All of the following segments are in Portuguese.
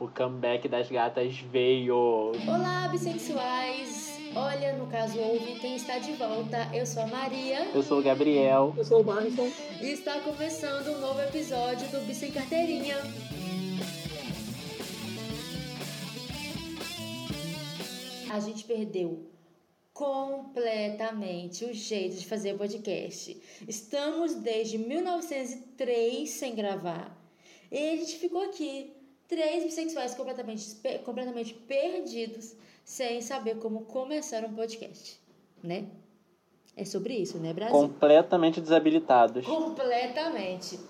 O comeback das gatas veio. Olá, bissexuais! Olha, no caso ouve, quem está de volta, eu sou a Maria. Eu sou o Gabriel. Eu sou o Marlon. E está começando um novo episódio do Bis Sem Carteirinha. A gente perdeu completamente o jeito de fazer podcast. Estamos desde 1903 sem gravar. E a gente ficou aqui, três bissexuais completamente, completamente perdidos, sem saber como começar um podcast, né? É sobre isso, né, Brasil? Completamente desabilitados. Completamente.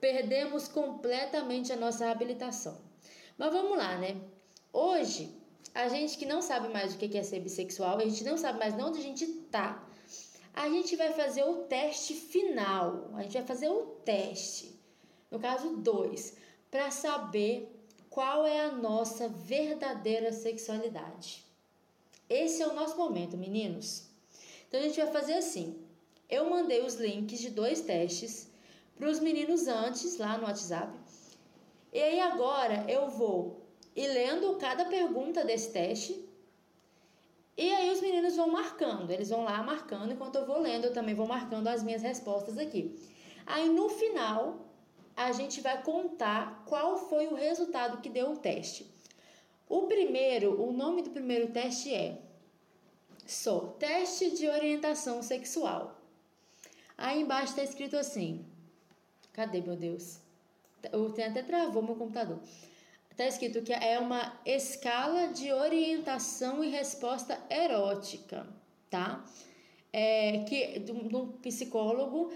Perdemos completamente a nossa habilitação. Mas vamos lá, né? Hoje a gente que não sabe mais o que é ser bissexual, a gente não sabe mais onde a gente tá, a gente vai fazer o teste final. A gente vai fazer o teste, no caso 2, para saber qual é a nossa verdadeira sexualidade. Esse é o nosso momento, meninos. Então a gente vai fazer assim. Eu mandei os links de dois testes para os meninos antes lá no WhatsApp. E aí agora eu vou e lendo cada pergunta desse teste. E aí os meninos vão marcando, eles vão lá marcando, enquanto eu vou lendo, eu também vou marcando as minhas respostas aqui. Aí no final, a gente vai contar qual foi o resultado que deu o teste. O primeiro, o nome do primeiro teste é só teste de orientação sexual. Aí embaixo está escrito assim: cadê meu Deus? Eu tenho até travou meu computador está escrito que é uma escala de orientação e resposta erótica, tá? É, que de um psicólogo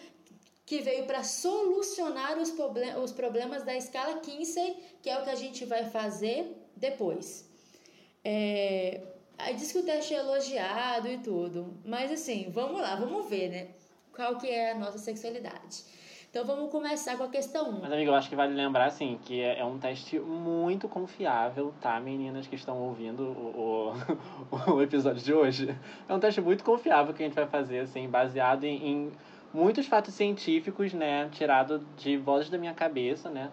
que veio para solucionar os, problem os problemas da escala Kinsey, que é o que a gente vai fazer depois. É, diz que o teste é elogiado e tudo, mas assim, vamos lá, vamos ver, né? Qual que é a nossa sexualidade. Então vamos começar com a questão 1. Mas, amigo, eu acho que vale lembrar, assim, que é, é um teste muito confiável, tá, meninas que estão ouvindo o, o, o, episódio de hoje? É um teste muito confiável que a gente vai fazer, assim, baseado em, em muitos fatos científicos, né, tirado de vozes da minha cabeça, né?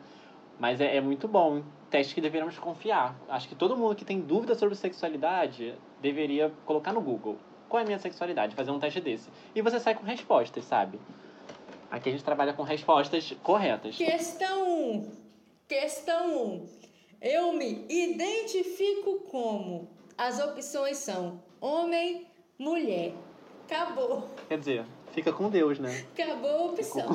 Mas é, é muito bom, teste que deveríamos confiar. Acho que todo mundo que tem dúvida sobre sexualidade deveria colocar no Google. Qual é a minha sexualidade? Fazer um teste desse. E você sai com respostas, sabe? Aqui a gente trabalha com respostas corretas. Questão 1. Um. Questão 1. Um. Eu me identifico como. As opções são homem, mulher. Acabou. Quer dizer, fica com Deus, né? Acabou a opção.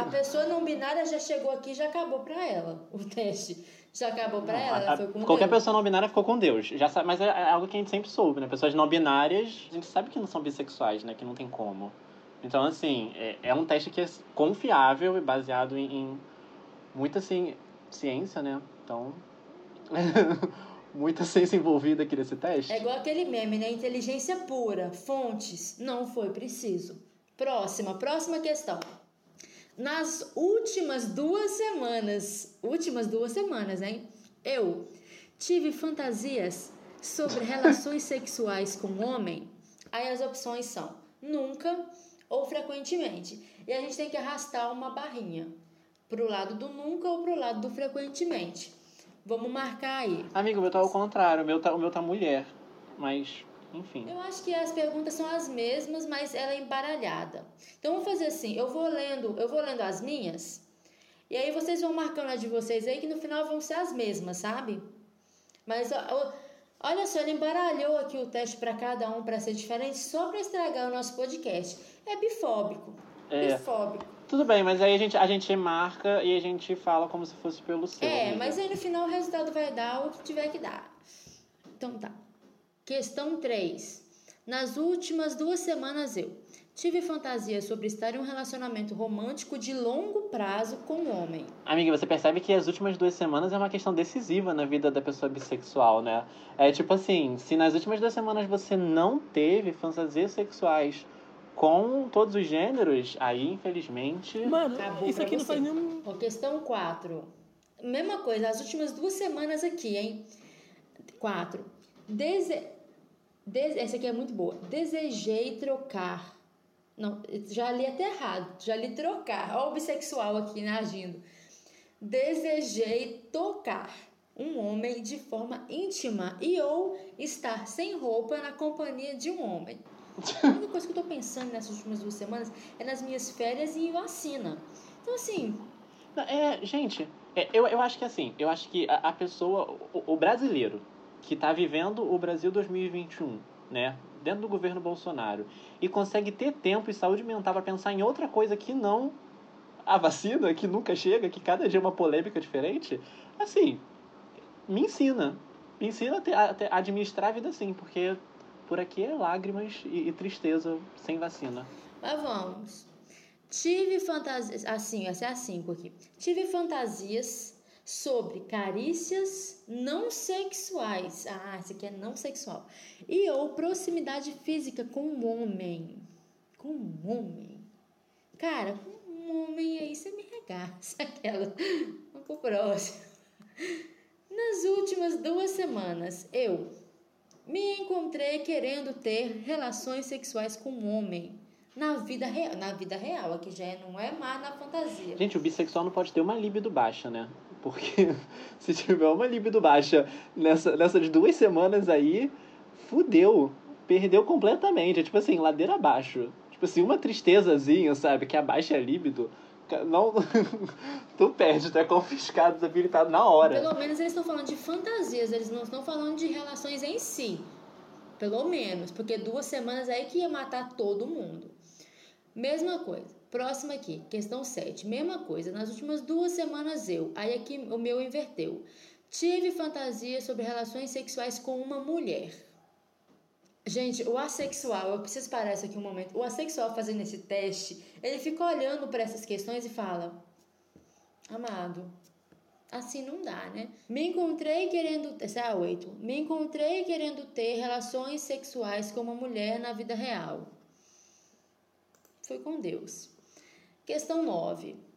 a pessoa não binária já chegou aqui já acabou para ela o teste. Já acabou para ela, ela foi com Qualquer Deus. pessoa não binária ficou com Deus. Já sabe, mas é algo que a gente sempre soube, né? Pessoas não binárias, a gente sabe que não são bissexuais, né? Que não tem como. Então, assim, é, é um teste que é confiável e baseado em, em muita assim, ciência, né? Então, muita ciência envolvida aqui nesse teste. É igual aquele meme, né? Inteligência pura, fontes, não foi preciso. Próxima, próxima questão. Nas últimas duas semanas, últimas duas semanas, hein? Eu tive fantasias sobre relações sexuais com homem. Aí as opções são nunca, ou frequentemente. E a gente tem que arrastar uma barrinha pro lado do nunca ou pro lado do frequentemente. Vamos marcar aí. Amigo, o meu tá ao contrário, o meu tá, o meu tá mulher. Mas, enfim. Eu acho que as perguntas são as mesmas, mas ela é embaralhada. Então vamos fazer assim, eu vou lendo, eu vou lendo as minhas, e aí vocês vão marcando a de vocês aí que no final vão ser as mesmas, sabe? Mas olha só, ele embaralhou aqui o teste para cada um para ser diferente só para estragar o nosso podcast é bifóbico. É. Bifóbico. Tudo bem, mas aí a gente, a gente marca e a gente fala como se fosse pelo seu. É, amiga. mas aí no final o resultado vai dar o que tiver que dar. Então tá. Questão 3. Nas últimas duas semanas eu tive fantasia sobre estar em um relacionamento romântico de longo prazo com um homem. Amiga, você percebe que as últimas duas semanas é uma questão decisiva na vida da pessoa bissexual, né? É tipo assim, se nas últimas duas semanas você não teve fantasias sexuais com todos os gêneros, aí infelizmente. Mano, isso aqui você. não faz nenhum. Questão 4. Mesma coisa, as últimas duas semanas aqui, hein? 4. Dese... Dese... Essa aqui é muito boa. Desejei trocar. Não, já li até errado. Já li trocar. Olha o bissexual aqui né, agindo. Desejei tocar um homem de forma íntima e ou estar sem roupa na companhia de um homem. A única coisa que eu tô pensando nessas últimas duas semanas é nas minhas férias e vacina. Então, assim. É, gente, é, eu, eu acho que assim, eu acho que a, a pessoa, o, o, brasileiro que está vivendo o Brasil 2021, né? Dentro do governo Bolsonaro, e consegue ter tempo e saúde mental para pensar em outra coisa que não a vacina, que nunca chega, que cada dia é uma polêmica diferente, assim, me ensina. Me ensina a, ter, a, a administrar a vida assim, porque por aqui é lágrimas e, e tristeza sem vacina. Mas vamos. Tive fantasias. Assim, essa é a 5 aqui. Tive fantasias sobre carícias não sexuais. Ah, esse aqui é não sexual. E ou proximidade física com um homem. Com um homem. Cara, com um homem aí você me regaça aquela. Vamos pro próximo. Nas últimas duas semanas, eu me encontrei querendo ter relações sexuais com um homem. Na vida real, na vida real, aqui já é, não é mais na fantasia. Gente, o bissexual não pode ter uma libido baixa, né? Porque se tiver uma libido baixa nessa, nessas duas semanas aí, fudeu. Perdeu completamente. É tipo assim, ladeira abaixo. Tipo assim, uma tristezazinha, sabe? Que abaixa a libido não, tu perde, tu é confiscado, desabilitado na hora. Pelo menos eles estão falando de fantasias, eles não estão falando de relações em si. Pelo menos, porque duas semanas aí que ia matar todo mundo. Mesma coisa. Próxima aqui, questão 7. Mesma coisa. Nas últimas duas semanas eu. Aí aqui o meu inverteu. Tive fantasia sobre relações sexuais com uma mulher. Gente, o assexual, eu preciso parar isso aqui um momento. O assexual fazendo esse teste, ele fica olhando para essas questões e fala: Amado, assim não dá, né? Me encontrei querendo. Essa é a 8. Me encontrei querendo ter relações sexuais com uma mulher na vida real. Foi com Deus. Questão 9.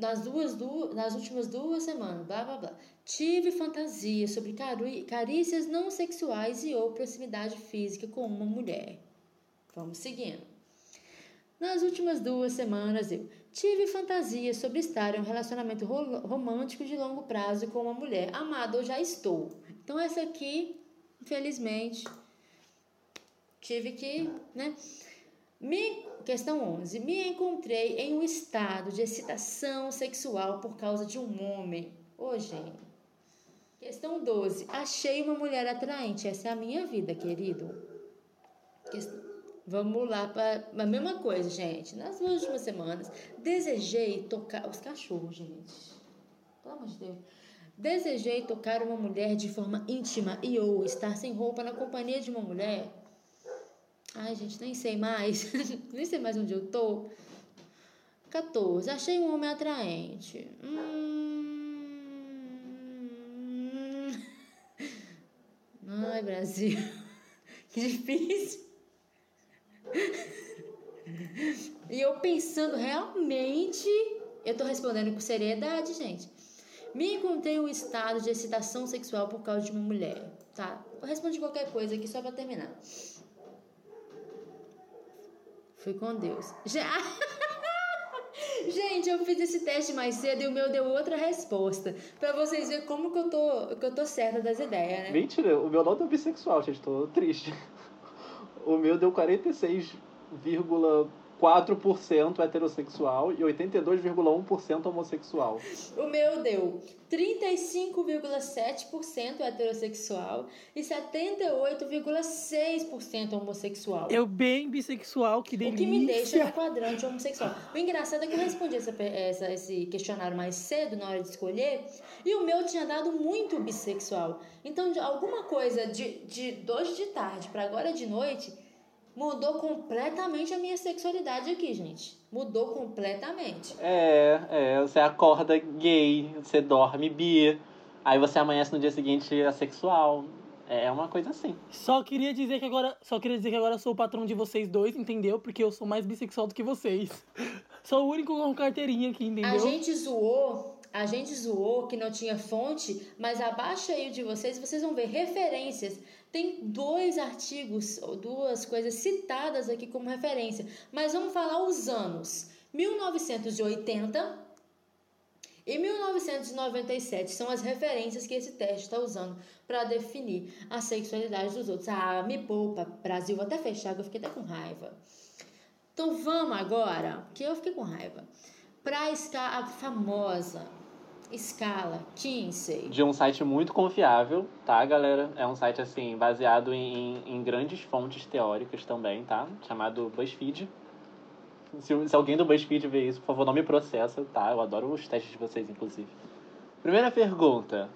Nas, duas, duas, nas últimas duas semanas, blá blá blá. Tive fantasia sobre carícias não sexuais e ou proximidade física com uma mulher. Vamos seguindo. Nas últimas duas semanas eu tive fantasia sobre estar em um relacionamento romântico de longo prazo com uma mulher. Amado, eu já estou. Então essa aqui, infelizmente, tive que, né? Me, questão 11. Me encontrei em um estado de excitação sexual por causa de um homem. Ô, oh, gente. Questão 12. Achei uma mulher atraente. Essa é a minha vida, querido. Questão... Vamos lá para a mesma coisa, gente. Nas últimas semanas, desejei tocar. Os cachorros, gente. Pelo amor de Deus. Desejei tocar uma mulher de forma íntima e ou estar sem roupa na companhia de uma mulher. Ai, gente, nem sei mais. nem sei mais onde eu tô. 14. Achei um homem atraente. Hum. Ai, Brasil. Que difícil. E eu pensando, realmente, eu tô respondendo com seriedade, gente. Me encontrei um estado de excitação sexual por causa de uma mulher. Tá? Eu respondi qualquer coisa aqui só pra terminar. Fui com Deus. Já! Gente, eu fiz esse teste mais cedo e o meu deu outra resposta. Pra vocês verem como que eu tô, que eu tô certa das ideias, né? Mentira, o meu não deu bissexual, gente. Tô triste. O meu deu 46, 4% heterossexual e 82,1% homossexual. O meu deu 35,7% heterossexual e 78,6% homossexual. Eu bem bissexual, que delícia. O que me deixa no quadrante homossexual. O engraçado é que eu respondi essa, essa, esse questionário mais cedo, na hora de escolher, e o meu tinha dado muito bissexual. Então, de alguma coisa de, de hoje de tarde para agora de noite mudou completamente a minha sexualidade aqui, gente. Mudou completamente. É, é, você acorda gay, você dorme bi, aí você amanhece no dia seguinte assexual. É uma coisa assim. Só queria dizer que agora, só queria dizer que agora sou o patrão de vocês dois, entendeu? Porque eu sou mais bissexual do que vocês. sou o único com carteirinha aqui, entendeu? A gente zoou a gente zoou que não tinha fonte, mas abaixo aí de vocês, vocês vão ver referências. Tem dois artigos, ou duas coisas citadas aqui como referência, mas vamos falar os anos. 1980 Em 1997 são as referências que esse teste está usando para definir a sexualidade dos outros. Ah, me poupa, Brasil, vou até fechar, eu fiquei até com raiva. Então vamos agora, que eu fiquei com raiva, para a famosa escala Kinsey. De um site muito confiável, tá, galera? É um site, assim, baseado em, em grandes fontes teóricas também, tá? Chamado BuzzFeed. Se, se alguém do BuzzFeed ver isso, por favor, não me processa, tá? Eu adoro os testes de vocês, inclusive. Primeira pergunta.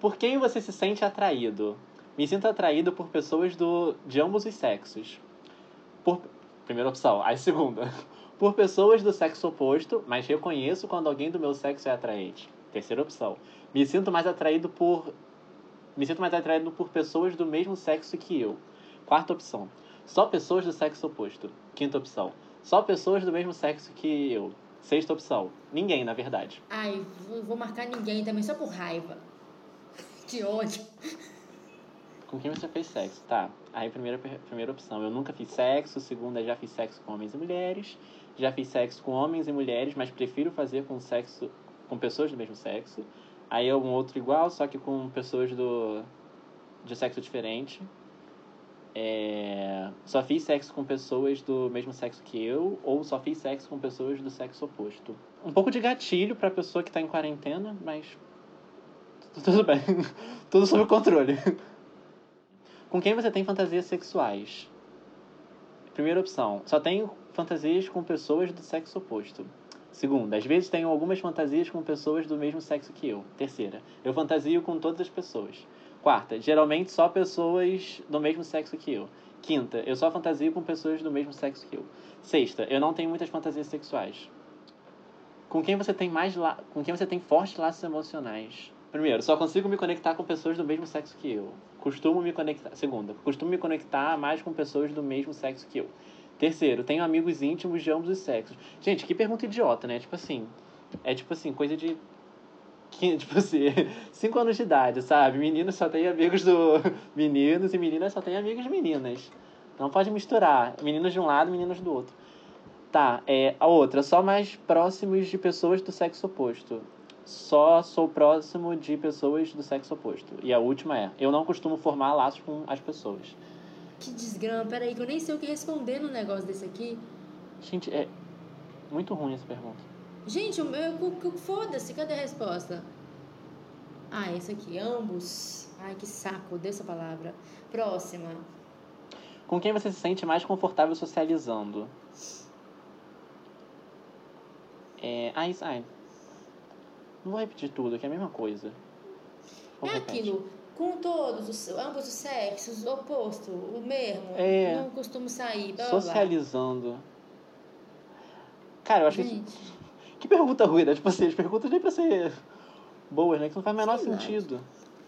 Por quem você se sente atraído? Me sinto atraído por pessoas do, de ambos os sexos. Por, primeira opção. A segunda. Por pessoas do sexo oposto, mas reconheço quando alguém do meu sexo é atraente. Terceira opção. Me sinto mais atraído por. Me sinto mais atraído por pessoas do mesmo sexo que eu. Quarta opção. Só pessoas do sexo oposto. Quinta opção. Só pessoas do mesmo sexo que eu. Sexta opção. Ninguém, na verdade. Ai, vou marcar ninguém também, só por raiva. Que ódio. Com quem você fez sexo? Tá. Aí, primeira, primeira opção. Eu nunca fiz sexo. Segunda, já fiz sexo com homens e mulheres. Já fiz sexo com homens e mulheres, mas prefiro fazer com sexo com pessoas do mesmo sexo. Aí é um outro igual, só que com pessoas do de sexo diferente. É, só fiz sexo com pessoas do mesmo sexo que eu, ou só fiz sexo com pessoas do sexo oposto. Um pouco de gatilho pra pessoa que tá em quarentena, mas. Tudo bem. Tudo sob controle. Com quem você tem fantasias sexuais? Primeira opção, só tenho fantasias com pessoas do sexo oposto. Segunda, às vezes tenho algumas fantasias com pessoas do mesmo sexo que eu. Terceira, eu fantasio com todas as pessoas. Quarta, geralmente só pessoas do mesmo sexo que eu. Quinta, eu só fantasio com pessoas do mesmo sexo que eu. Sexta, eu não tenho muitas fantasias sexuais. Com quem você tem mais la... com quem você tem fortes laços emocionais? Primeiro, só consigo me conectar com pessoas do mesmo sexo que eu. Costumo me conectar. Segunda, costumo me conectar mais com pessoas do mesmo sexo que eu. Terceiro, tenho amigos íntimos de ambos os sexos. Gente, que pergunta idiota, né? Tipo assim, é tipo assim, coisa de tipo assim, 5 anos de idade, sabe? Meninos só tem amigos do meninos e meninas só tem amigos de meninas. Não pode misturar meninos de um lado meninos do outro. Tá, é a outra, só mais próximos de pessoas do sexo oposto. Só sou próximo de pessoas do sexo oposto. E a última é, eu não costumo formar laços com as pessoas. Que desgrama, peraí, que eu nem sei o que responder no negócio desse aqui. Gente, é muito ruim essa pergunta. Gente, o meu, foda-se, cadê a resposta? Ah, esse aqui, ambos. Ai, que saco, deu essa palavra. Próxima. Com quem você se sente mais confortável socializando? É. Ah, isso. Ai. Não vou repetir tudo, que é a mesma coisa. Ou é repete. aquilo com todos, os, ambos os sexos, o oposto, o mesmo. É, não costumo sair. Blá, socializando. Blá. Cara, eu acho Gente. que. Que pergunta ruim, né? Tipo assim, as perguntas nem pra ser boas, né? Que não faz o menor sentido.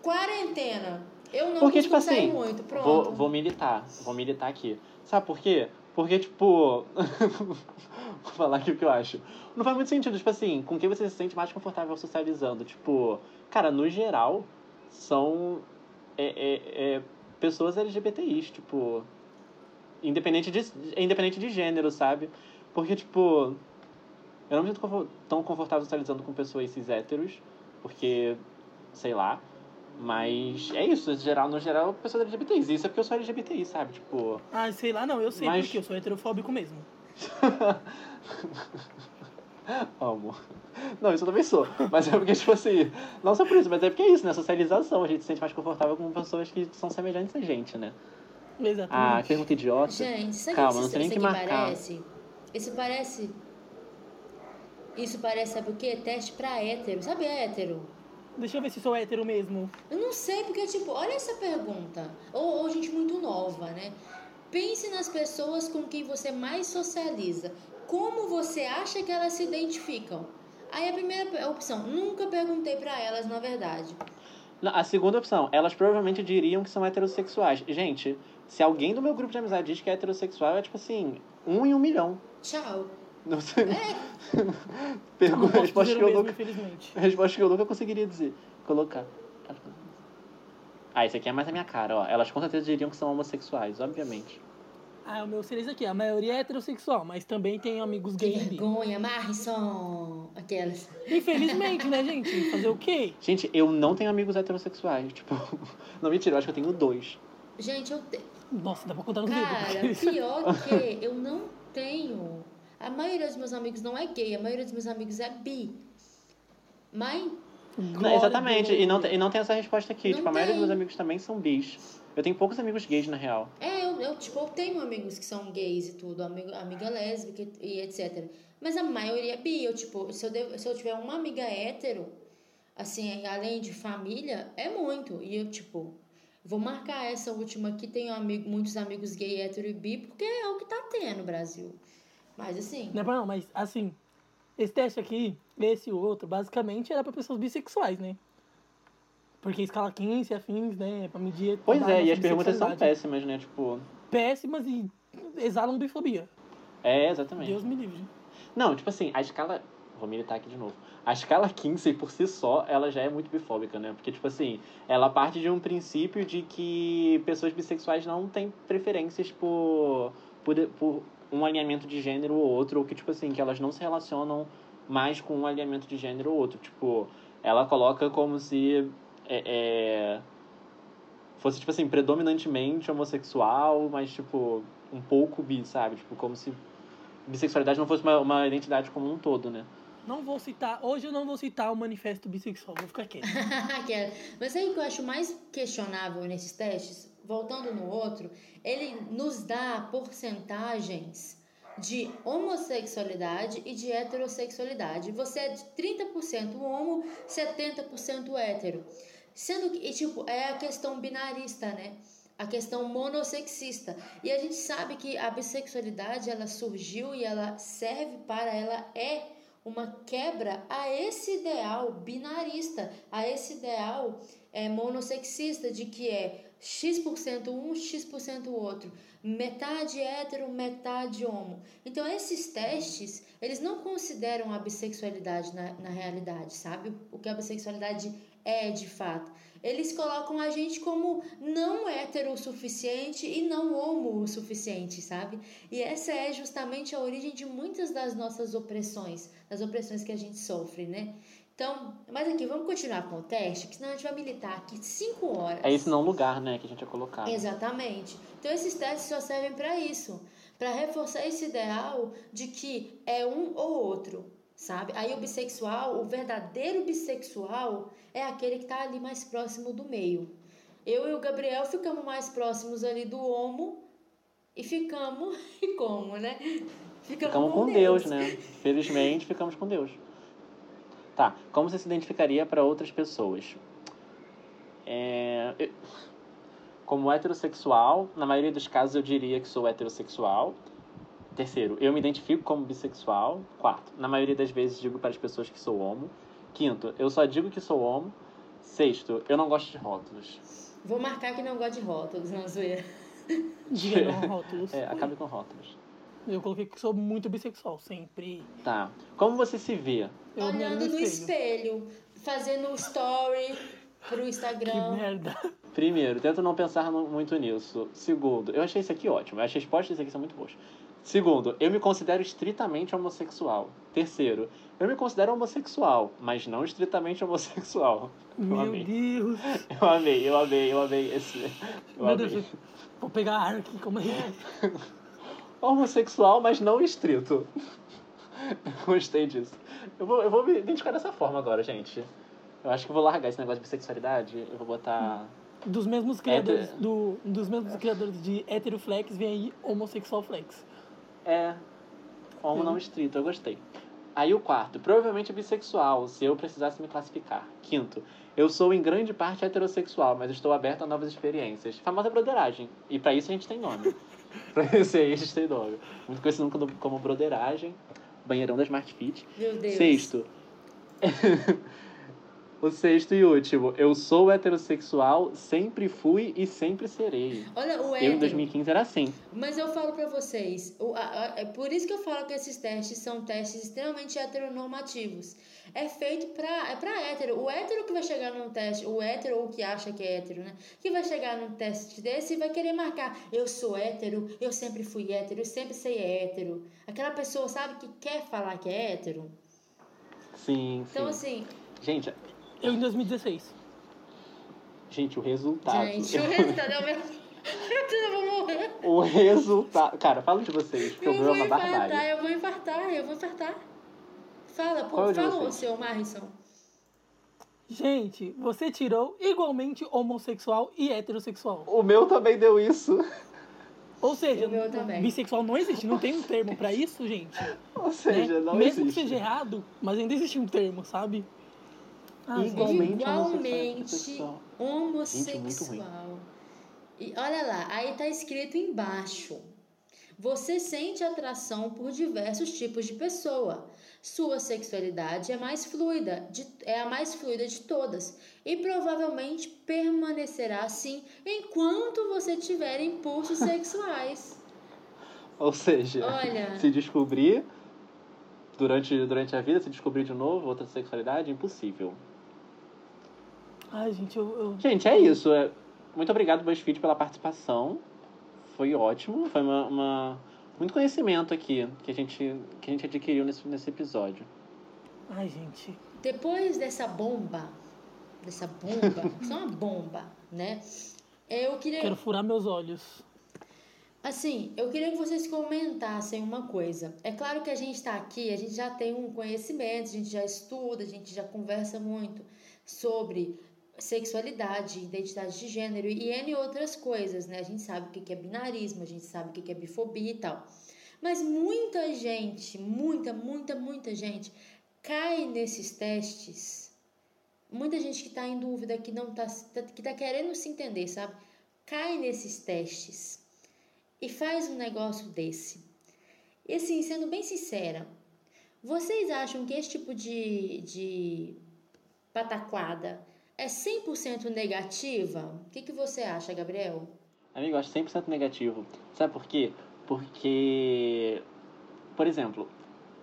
Quarentena. Eu não Porque, tipo assim, muito. Pronto. Vou, vou militar. Vou militar aqui. Sabe por quê? Porque, tipo. vou falar aqui o que eu acho. Não faz muito sentido. Tipo assim, com quem você se sente mais confortável socializando? Tipo, cara, no geral, são é, é, é, pessoas LGBTIs, tipo. Independente de, independente de gênero, sabe? Porque, tipo. Eu não me sinto tão confortável socializando com pessoas cis héteros, porque. sei lá. Mas é isso, no geral, no geral, pessoas LGBTIs. Isso é porque eu sou LGBTI, sabe? Tipo. Ah, sei lá, não, eu sei, mas... porque eu sou heterofóbico mesmo. Amo. Não, isso eu também sou. Mas é porque, tipo assim, não só por isso, mas é porque é isso, né? Socialização, a gente se sente mais confortável com pessoas que são semelhantes a gente, né? Exatamente. Ah, pergunta idiota. Gente, sabe Calma, não tem nem que marcar. Parece? Isso parece. Isso parece, sabe o quê? Teste pra hétero. Sabe hétero? Deixa eu ver se sou hétero mesmo. Eu não sei, porque, tipo, olha essa pergunta. Ou, ou gente muito nova, né? Pense nas pessoas com quem você mais socializa como você acha que elas se identificam? Aí a primeira opção, nunca perguntei para elas, na verdade. A segunda opção, elas provavelmente diriam que são heterossexuais. Gente, se alguém do meu grupo de amizade diz que é heterossexual, é tipo assim, um em um milhão. Tchau. Não sei. É. Pergunta, resposta que eu mesmo, nunca, resposta que eu nunca conseguiria dizer. Colocar. Ah, isso aqui é mais a minha cara, ó. Elas com certeza diriam que são homossexuais, obviamente. Ah, o meu seria isso aqui. A maioria é heterossexual, mas também tem amigos Que gays e bi. vergonha, Marison. Aquelas. Infelizmente, né, gente? Fazer o quê? Gente, eu não tenho amigos heterossexuais. Tipo, não mentira, eu acho que eu tenho dois. Gente, eu tenho. Nossa, dá pra contar nos Cara, dedos. pior que eu não tenho. A maioria dos meus amigos não é gay, a maioria dos meus amigos é bi. Mas Não, exatamente, e não, e não tem essa resposta aqui. Não tipo, a maioria dos meus amigos também são bis. Eu tenho poucos amigos gays, na real. É, eu, eu, tipo, eu tenho amigos que são gays e tudo, amigo, amiga lésbica e, e etc. Mas a maioria é bi. Eu, tipo, se eu, devo- se eu tiver uma amiga hétero, assim, além de família, é muito. E eu, tipo, vou marcar essa última aqui. Tenho amigo, muitos amigos gay, hétero e bi, porque é o que tá tendo no Brasil. Mas assim, Não é não, mas assim, esse teste aqui, esse e o outro, basicamente era pra pessoas bissexuais, né? Porque escala 15 afins, né? Pra medir. Pois é, e as perguntas são péssimas, né? Tipo. Péssimas e exalam bifobia. É, exatamente. Deus me livre. Não, tipo assim, a escala. Vou militar aqui de novo. A escala Kinsey, por si só, ela já é muito bifóbica, né? Porque, tipo assim, ela parte de um princípio de que pessoas bissexuais não têm preferências por, por, por um alinhamento de gênero ou outro, ou que, tipo assim, que elas não se relacionam mais com um alinhamento de gênero ou outro. Tipo, ela coloca como se é, é, fosse, tipo assim, predominantemente homossexual, mas, tipo, um pouco bi, sabe? Tipo, como se bissexualidade não fosse uma, uma identidade como um todo, né? Não vou citar, hoje eu não vou citar o manifesto bissexual, vou ficar quieto. Mas aí o que eu acho mais questionável nesses testes, voltando no outro, ele nos dá porcentagens de homossexualidade e de heterossexualidade. Você é de 30% homo, 70% hétero. Sendo que, tipo, é a questão binarista, né? A questão monossexista. E a gente sabe que a bissexualidade, ela surgiu e ela serve para, ela é uma quebra a esse ideal binarista, a esse ideal é, monossexista de que é X% um, X% outro, metade hétero, metade homo. Então esses testes, eles não consideram a bissexualidade na, na realidade, sabe? O que a bissexualidade é de fato. Eles colocam a gente como não hétero o suficiente e não homo o suficiente, sabe? E essa é justamente a origem de muitas das nossas opressões, das opressões que a gente sofre, né? Então, mas aqui, vamos continuar com o teste, que senão a gente vai militar aqui cinco horas. É esse não lugar, né, que a gente ia colocar. Exatamente. Então esses testes só servem para isso, para reforçar esse ideal de que é um ou outro, sabe? Aí o bissexual, o verdadeiro bissexual é aquele que está ali mais próximo do meio. Eu e o Gabriel ficamos mais próximos ali do homo e ficamos e como, né? Ficamos com Deus, né? Felizmente, ficamos com Deus. Tá, como você se identificaria para outras pessoas? É, eu- Como heterossexual, na maioria dos casos eu diria que sou heterossexual. Terceiro, eu me identifico como bissexual. Quarto, na maioria das vezes digo para as pessoas que sou homo. Quinto, eu só digo que sou homo. Sexto, eu não gosto de rótulos. Vou marcar que não gosta de rótulos, não zoeira. Diga não rótulos. É, acabe com rótulos. Eu coloquei que sou muito bissexual, sempre. Tá. Como você se vê? Eu Olhando no espelho, fazendo story pro Que Instagram. merda. Primeiro, tento não pensar muito nisso. Segundo, eu achei isso aqui ótimo. As respostas desse aqui são muito boas. Segundo, eu me considero estritamente homossexual. Terceiro, eu me considero homossexual, mas não estritamente homossexual. Eu Meu amei. Deus. Eu amei, eu amei, eu amei esse. Eu Meu amei. Deus. Vou pegar ar aqui, como é? Homossexual, mas não estrito. Eu gostei disso. Eu vou, eu vou me identificar dessa forma agora, gente. Eu acho que eu vou largar esse negócio de bissexualidade. Eu vou botar. Dos mesmos criadores, Hétero- do, dos mesmos criadores de heteroflex, vem aí homossexual flex. É. Homo não estrito, eu gostei. Aí o quarto, provavelmente bissexual, se eu precisasse me classificar. Quinto, eu sou em grande parte heterossexual, mas estou aberto a novas experiências. Famosa broderagem. E pra isso a gente tem nome. pra isso aí a gente tem nome. Muito conhecido como, como broderagem. Banheirão da Smart Fit. Meu Deus. Sexto. O sexto e último. Eu sou heterossexual, sempre fui e sempre serei. Olha, o Eu em hétero. 2015 era assim. Mas eu falo pra vocês, o- a- a- é por isso que eu falo que esses testes são testes extremamente heteronormativos. É feito pra, é pra hétero. O hétero que vai chegar num teste, o hétero ou que acha que é hétero, né? Que vai chegar num teste desse e vai querer marcar. Eu sou hétero, eu sempre fui hétero, eu sempre sei hétero. Aquela pessoa, sabe, que quer falar que é hétero. Sim, Então, sim. assim, Gente, Eu em 2016. gente, o resultado. gente, o resultado é o mesmo. Eu vou morrer. O resultado. Cara, fala de vocês, porque Eu o vou meu é uma infartar, barbárie. eu vou infartar, eu vou infartar. Fala, pô, Qual fala o seu, Marrison. Gente, você tirou igualmente homossexual e heterossexual. O meu também deu isso. Ou seja, O meu também. bissexual não existe, não tem um termo pra isso, gente. Ou né? seja, não Mesmo existe. que seja errado, mas ainda existe um termo, sabe? Ah, gente. Igualmente Igualmente homossexual. homossexual. E olha lá, aí tá escrito embaixo. Você sente atração por diversos tipos de pessoa. Sua sexualidade é mais fluida, de- é a mais fluida de todas e provavelmente permanecerá assim enquanto você tiver impulsos sexuais. Ou seja, Olha. se descobrir durante, durante a vida, se descobrir de novo outra sexualidade, impossível. Ai, gente, eu, eu- Gente, é isso. É- Muito obrigado, BuzzFeed, pela participação. Foi ótimo. Foi uma, uma- muito conhecimento aqui que a gente, que a gente adquiriu nesse, nesse episódio. Ai, gente. Depois dessa bomba, dessa bomba, isso é uma bomba, né? Eu queria Quero furar meus olhos. Assim, eu queria que vocês comentassem uma coisa. É claro que a gente está aqui, a gente já tem um conhecimento, a gente já estuda, a gente já conversa muito sobre sexualidade, identidade de gênero e N outras coisas, né? A gente sabe o que é binarismo, a gente sabe o que é bifobia e tal. Mas muita gente, muita, muita, muita gente cai nesses testes. Muita gente que está em dúvida, que não tá, que tá querendo se entender, sabe? Cai nesses testes e faz um negócio desse. E assim, sendo bem sincera, vocês acham que esse tipo de, de pataquada é 100% negativa? O que, que você acha, Gabriel? Amigo, eu acho 100% negativo. Sabe por quê? Porque, por exemplo,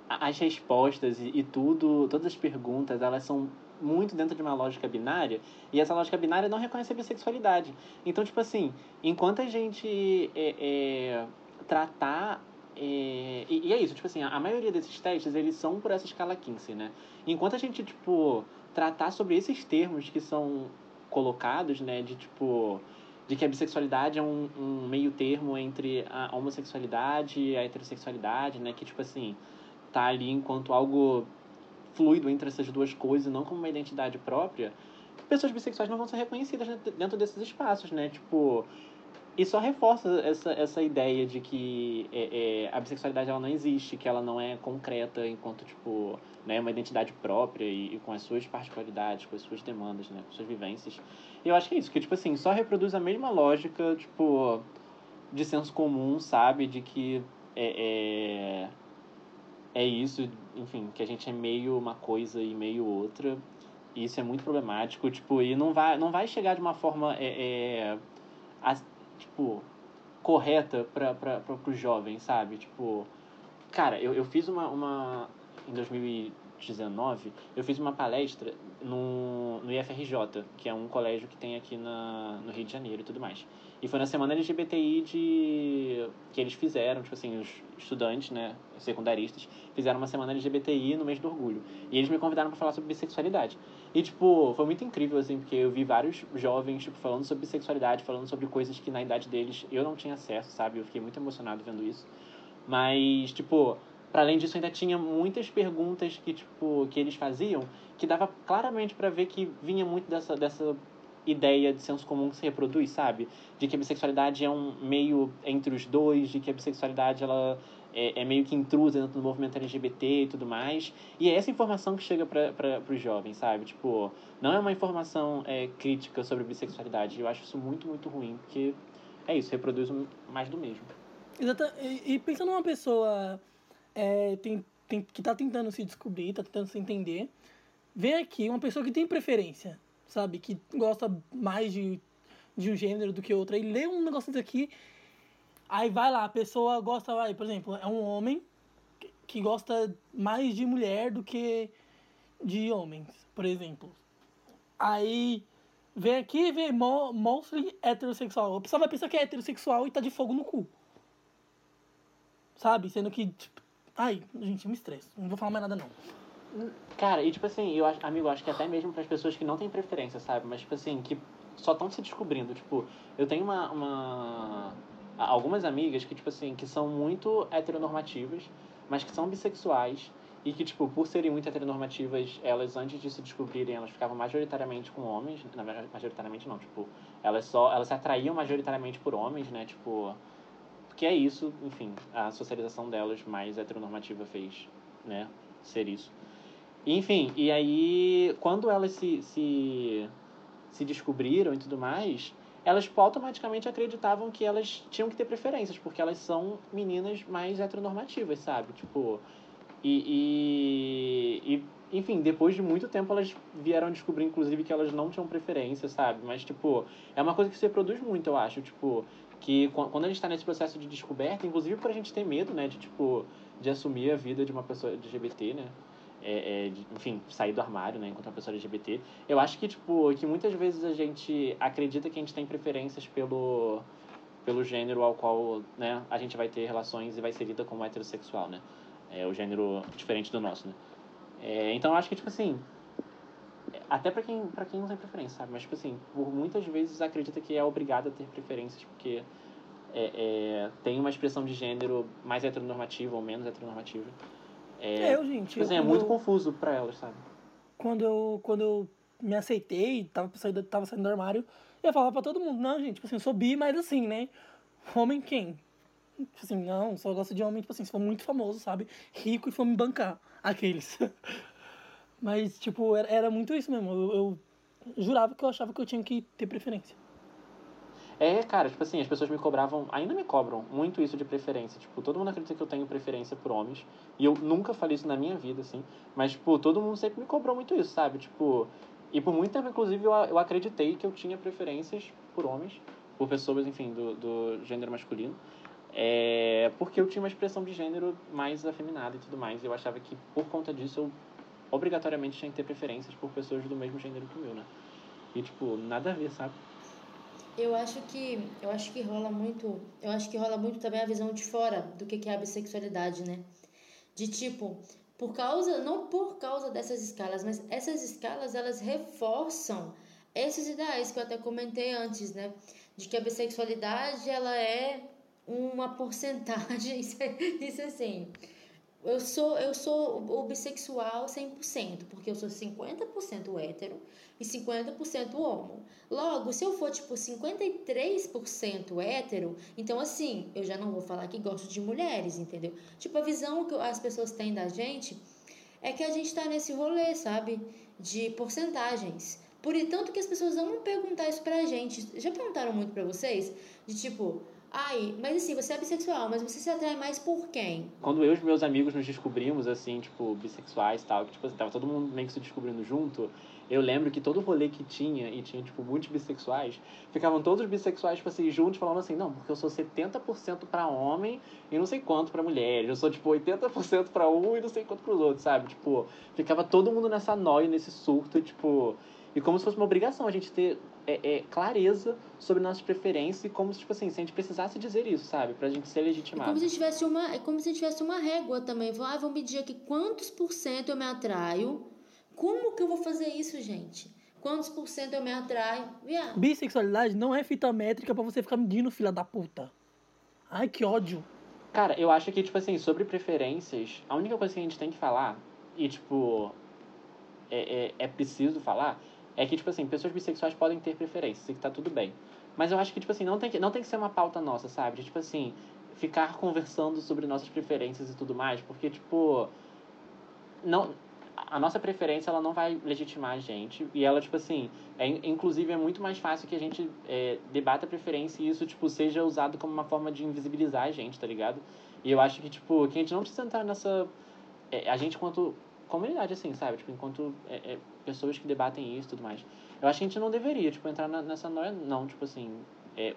as respostas e, e tudo, todas as perguntas, elas são muito dentro de uma lógica binária e essa lógica binária não reconhece a bissexualidade. Então, tipo assim, enquanto a gente é, é, tratar. é, e, e é isso, tipo assim, a, a maioria desses testes, eles são por essa escala Kinsey, né? Enquanto a gente, tipo, tratar sobre esses termos que são colocados, né, de tipo de que a bissexualidade é um, um meio termo entre a homossexualidade e a heterossexualidade, né? Que, tipo assim, tá ali enquanto algo fluido entre essas duas coisas, não como uma identidade própria, pessoas bissexuais não vão ser reconhecidas dentro desses espaços, né? Tipo, e só reforça essa, essa ideia de que é, é, a bissexualidade ela não existe, que ela não é concreta enquanto, tipo, né, uma identidade própria e, e com as suas particularidades, com as suas demandas, né, com suas vivências. E eu acho que é isso, que, tipo assim, só reproduz a mesma lógica, tipo, de senso comum, sabe? De que é, é, é isso, enfim, que a gente é meio uma coisa e meio outra. E isso é muito problemático, tipo, e não vai, não vai chegar de uma forma, é, é, tipo, correta para os jovens, sabe? Tipo, cara, eu, eu fiz uma, uma, em 2019, eu fiz uma palestra no, no IFRJ, que é um colégio que tem aqui na, no Rio de Janeiro e tudo mais. E foi na semana LGBTI de, que eles fizeram, tipo assim, os estudantes, né, secundaristas, fizeram uma semana LGBTI no mês do orgulho. E eles me convidaram para falar sobre bissexualidade. E, tipo, foi muito incrível, assim, porque eu vi vários jovens, tipo, falando sobre bissexualidade, falando sobre coisas que na idade deles eu não tinha acesso, sabe? Eu fiquei muito emocionado vendo isso. Mas, tipo, para além disso, ainda tinha muitas perguntas que, tipo, que eles faziam que dava claramente para ver que vinha muito dessa, dessa ideia de senso comum que se reproduz, sabe? De que a bissexualidade é um meio entre os dois, de que a bissexualidade ela é, é meio que intrusa dentro do movimento LGBT e tudo mais. E é essa informação que chega para os jovens, sabe? Tipo, não é uma informação é, crítica sobre bissexualidade. Eu acho isso muito, muito ruim, porque é isso, reproduz mais do mesmo. Exata, e, e pensando numa pessoa é, tem, tem, que tá tentando se descobrir, tá tentando se entender, vem aqui uma pessoa que tem preferência, sabe? Que gosta mais de, de um gênero do que outro. Aí lê um negócio desse aqui, aí vai lá, a pessoa gosta, vai, por exemplo, é um homem que- gosta mais de mulher do que de homens, por exemplo. Aí vem aqui e vê mo- mostly heterossexual. A pessoa vai pensar que é heterossexual e tá de fogo no cu. Sabe? Sendo que, tipo, ai, gente, eu me estresso. Não vou falar mais nada, não. Cara, e tipo assim, eu acho, amigo, acho que até mesmo para as pessoas que não têm preferência, sabe? Mas tipo assim, que só estão se descobrindo. Tipo, eu tenho uma, uma. Algumas amigas que, tipo assim, que são muito heteronormativas, mas que são bissexuais. E que, tipo, por serem muito heteronormativas, elas, antes de se descobrirem, elas ficavam majoritariamente com homens. Na verdade, majoritariamente não, tipo, elas só. Elas se atraíam majoritariamente por homens, né? Tipo. Porque é isso, enfim, a socialização delas mais heteronormativa fez, né? Ser isso. Enfim, e aí, quando elas se, se, se descobriram e tudo mais, elas automaticamente acreditavam que elas tinham que ter preferências, porque elas são meninas mais heteronormativas, sabe? Tipo, e, e, e, enfim, depois de muito tempo elas vieram descobrir, inclusive, que elas não tinham preferência, sabe? Mas, tipo, é uma coisa que se produz muito, eu acho, tipo, que quan- quando a gente tá nesse processo de descoberta, inclusive por a gente ter medo, né, de, tipo, de assumir a vida de uma pessoa LGBT, né? É, é, enfim, sair do armário, né, enquanto uma pessoa LGBT. Eu acho que, tipo, que muitas vezes a gente acredita que a gente tem preferências pelo, pelo gênero ao qual, né, a gente vai ter relações e vai ser lida como heterossexual, né? É o gênero diferente do nosso, né? É, então, eu acho que, tipo assim, até pra quem, pra quem não tem preferência, sabe? Mas, tipo assim, por muitas vezes acredita que é obrigado a ter preferências, porque é, é, tem uma expressão de gênero mais heteronormativa ou menos heteronormativa. É, É, eu, gente. Tipo assim, eu, é muito eu- confuso pra elas, sabe? quando eu, quando eu me aceitei, tava saindo, tava saindo do armário, eu falava pra todo mundo, não, gente, tipo assim, eu sou bi, mas assim, né? Homem quem? Tipo assim, não, só gosto de homem, tipo assim, se for muito famoso, sabe? Rico e for me bancar. Aqueles. mas, tipo, era, era muito isso mesmo. Eu, eu jurava que eu achava que eu tinha que ter preferência. É, cara, tipo assim, as pessoas me cobravam, ainda me cobram muito isso de preferência. Tipo, todo mundo acredita que eu tenho preferência por homens. E eu nunca falei isso na minha vida, assim. Mas, tipo, todo mundo sempre me cobrou muito isso, sabe? Tipo, e por muito tempo, inclusive, eu, eu acreditei que eu tinha preferências por homens, por pessoas, enfim, do, do gênero masculino. É, porque eu tinha uma expressão de gênero mais afeminada e tudo mais. E eu achava que, por conta disso, eu obrigatoriamente tinha que ter preferências por pessoas do mesmo gênero que o meu, né? E, tipo, nada a ver, sabe? Eu acho que eu acho que rola muito, eu acho que rola muito também a visão de fora do que que é a bissexualidade, né? De tipo, por causa, não por causa dessas escalas, mas essas escalas elas reforçam esses ideais que eu até comentei antes, né? De que a bissexualidade ela é uma porcentagem, isso, assim. Eu sou eu sou bissexual 100%, porque eu sou 50% hétero e 50% homo. Logo, se eu for tipo 53% hétero, então assim, eu já não vou falar que gosto de mulheres, entendeu? Tipo, a visão que as pessoas têm da gente é que a gente tá nesse rolê, sabe? De porcentagens. Por tanto que as pessoas amam perguntar isso pra gente. Já perguntaram muito pra vocês? De tipo, ai, mas assim, você é bissexual, mas você se atrai mais por quem? quando eu e meus amigos nos descobrimos, assim, tipo, bissexuais e tal, que, tipo, assim, tava todo mundo meio que se descobrindo junto, eu lembro que todo rolê que tinha, e tinha, tipo, muitos bissexuais, ficavam todos os bissexuais, tipo assim, juntos, falando assim, não, porque eu sou 70% pra homem e não sei quanto pra mulheres, eu sou, tipo, 80% pra um e não sei quanto pros outros, sabe? Tipo, ficava todo mundo nessa noia, nesse surto, tipo... E como se fosse uma obrigação a gente ter é, é, clareza sobre nossas preferências e como se, tipo assim, se a gente precisasse dizer isso, sabe? Pra gente ser É legitimado. como se tivesse uma, é como se tivesse uma régua também. Ah, vou medir aqui quantos por cento eu me atraio. Como que eu vou fazer isso, gente? Quantos por cento eu me atraio? Viado. Bissexualidade não é fita métrica pra você ficar medindo, filha da puta. Ai, que ódio. Cara, eu acho que, tipo assim, sobre preferências, a única coisa que a gente tem que falar, e, tipo, é, é, é preciso falar, é que, tipo assim, pessoas bissexuais podem ter preferências e que tá tudo bem. Mas eu acho que, tipo assim, não tem que, não tem que ser uma pauta nossa, sabe? De, tipo assim, ficar conversando sobre nossas preferências e tudo mais, porque, tipo, não, a nossa preferência, ela não vai legitimar a gente, e ela, tipo assim, é, inclusive é muito mais fácil que a gente é, debata a preferência e isso, tipo, seja usado como uma forma de invisibilizar a gente, tá ligado? E eu acho que, tipo, que a gente não precisa entrar nessa... é, a gente, quanto comunidade, assim, sabe? Tipo, enquanto é, é, pessoas que debatem isso e tudo mais. Eu acho que a gente não deveria, tipo, entrar na, nessa noia, não, tipo assim, é,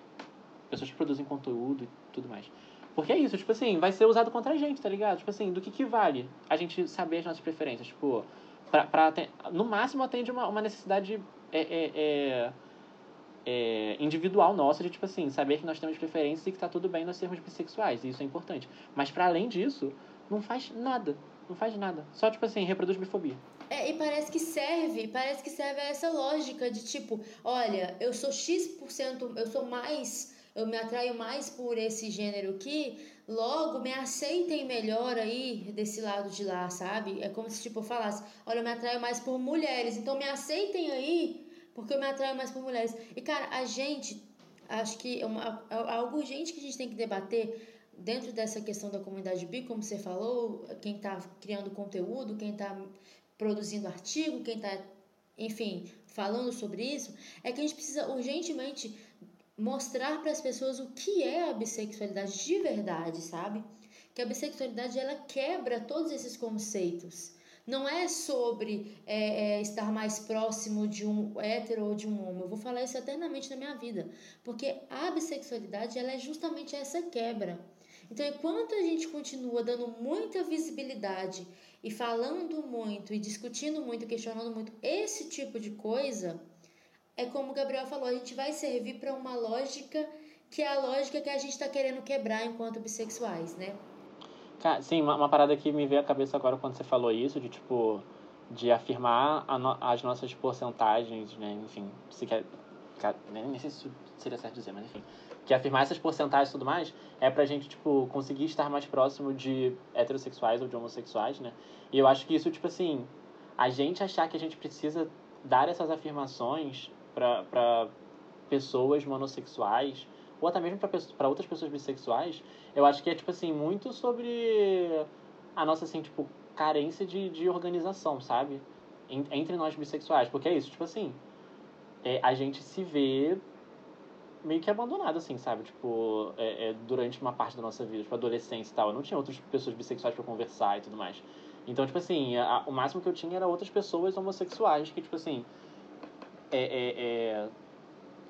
pessoas que produzem conteúdo e tudo mais. Porque é isso, tipo assim, vai ser usado contra a gente, tá ligado? Tipo assim, do que que vale a gente saber as nossas preferências? Tipo, pra, pra no máximo atende uma, uma necessidade é, é, é, é, individual nossa de, tipo assim, saber que nós temos preferências e que tá tudo bem nós sermos bissexuais, e isso é importante. Mas para além disso, não faz nada, não faz nada. Só, tipo assim, reproduz bifobia. É, e parece que serve, parece que serve a essa lógica de tipo, olha, eu sou X%, eu sou mais eu me atraio mais por esse gênero aqui, logo me aceitem melhor aí desse lado de lá, sabe? É como se tipo eu falasse, olha, eu me atraio mais por mulheres, então me aceitem aí, porque eu me atraio mais por mulheres. E cara, a gente, acho que é, uma, é algo urgente que a gente tem que debater dentro dessa questão da comunidade bi, como você falou, quem está criando conteúdo, quem está produzindo artigo, quem está, enfim, falando sobre isso, é que a gente precisa urgentemente mostrar para as pessoas o que é a bissexualidade de verdade, sabe? Que a bissexualidade ela quebra todos esses conceitos. Não é sobre é, é, estar mais próximo de um hétero ou de um homem. Eu vou falar isso eternamente na minha vida. Porque a bissexualidade ela é justamente essa quebra. Então, enquanto a gente continua dando muita visibilidade e falando muito e discutindo muito, questionando muito esse tipo de coisa, é como o Gabriel falou, a gente vai servir para uma lógica que é a lógica que a gente está querendo quebrar enquanto bissexuais, né? Sim, uma, uma, parada que me veio à cabeça agora quando você falou isso, de tipo, de afirmar no, as nossas porcentagens, né? Enfim, se quer. Nem sei se seria certo dizer, mas enfim. Que afirmar essas porcentagens e tudo mais é pra gente, tipo, conseguir estar mais próximo de heterossexuais ou de homossexuais, né? E eu acho que isso, tipo assim, a gente achar que a gente precisa dar essas afirmações para pessoas monossexuais ou até mesmo para outras pessoas bissexuais, eu acho que é tipo assim muito sobre a nossa assim tipo carência de, de organização, sabe? Entre nós bissexuais, porque é isso, tipo assim, é, a gente se vê meio que abandonado, assim, sabe? Tipo, é, é, durante uma parte da nossa vida, tipo, adolescência e tal. Eu não tinha outras pessoas bissexuais para conversar e tudo mais. Então, tipo assim, a, o máximo que eu tinha era outras pessoas homossexuais que, tipo assim, é, é, é,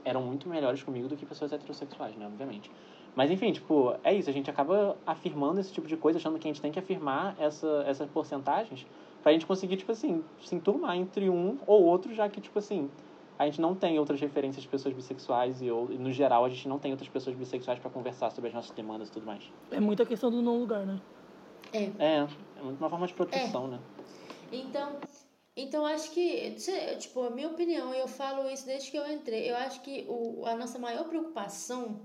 eram muito melhores comigo do que pessoas heterossexuais, né? Obviamente. Mas enfim, tipo, é isso, a gente acaba afirmando esse tipo de coisa, achando que a gente tem que afirmar essa, essas porcentagens pra gente conseguir, tipo assim, se enturmar entre um ou outro, já que, tipo assim, a gente não tem outras referências de pessoas bissexuais e, ou, e no geral, a gente não tem outras pessoas bissexuais para conversar sobre as nossas demandas e tudo mais. É muita questão do não lugar, né? É. É, é uma forma de proteção, é. né? Então, então, acho que, tipo, a minha opinião, eu falo isso desde que eu entrei, eu acho que o, a nossa maior preocupação,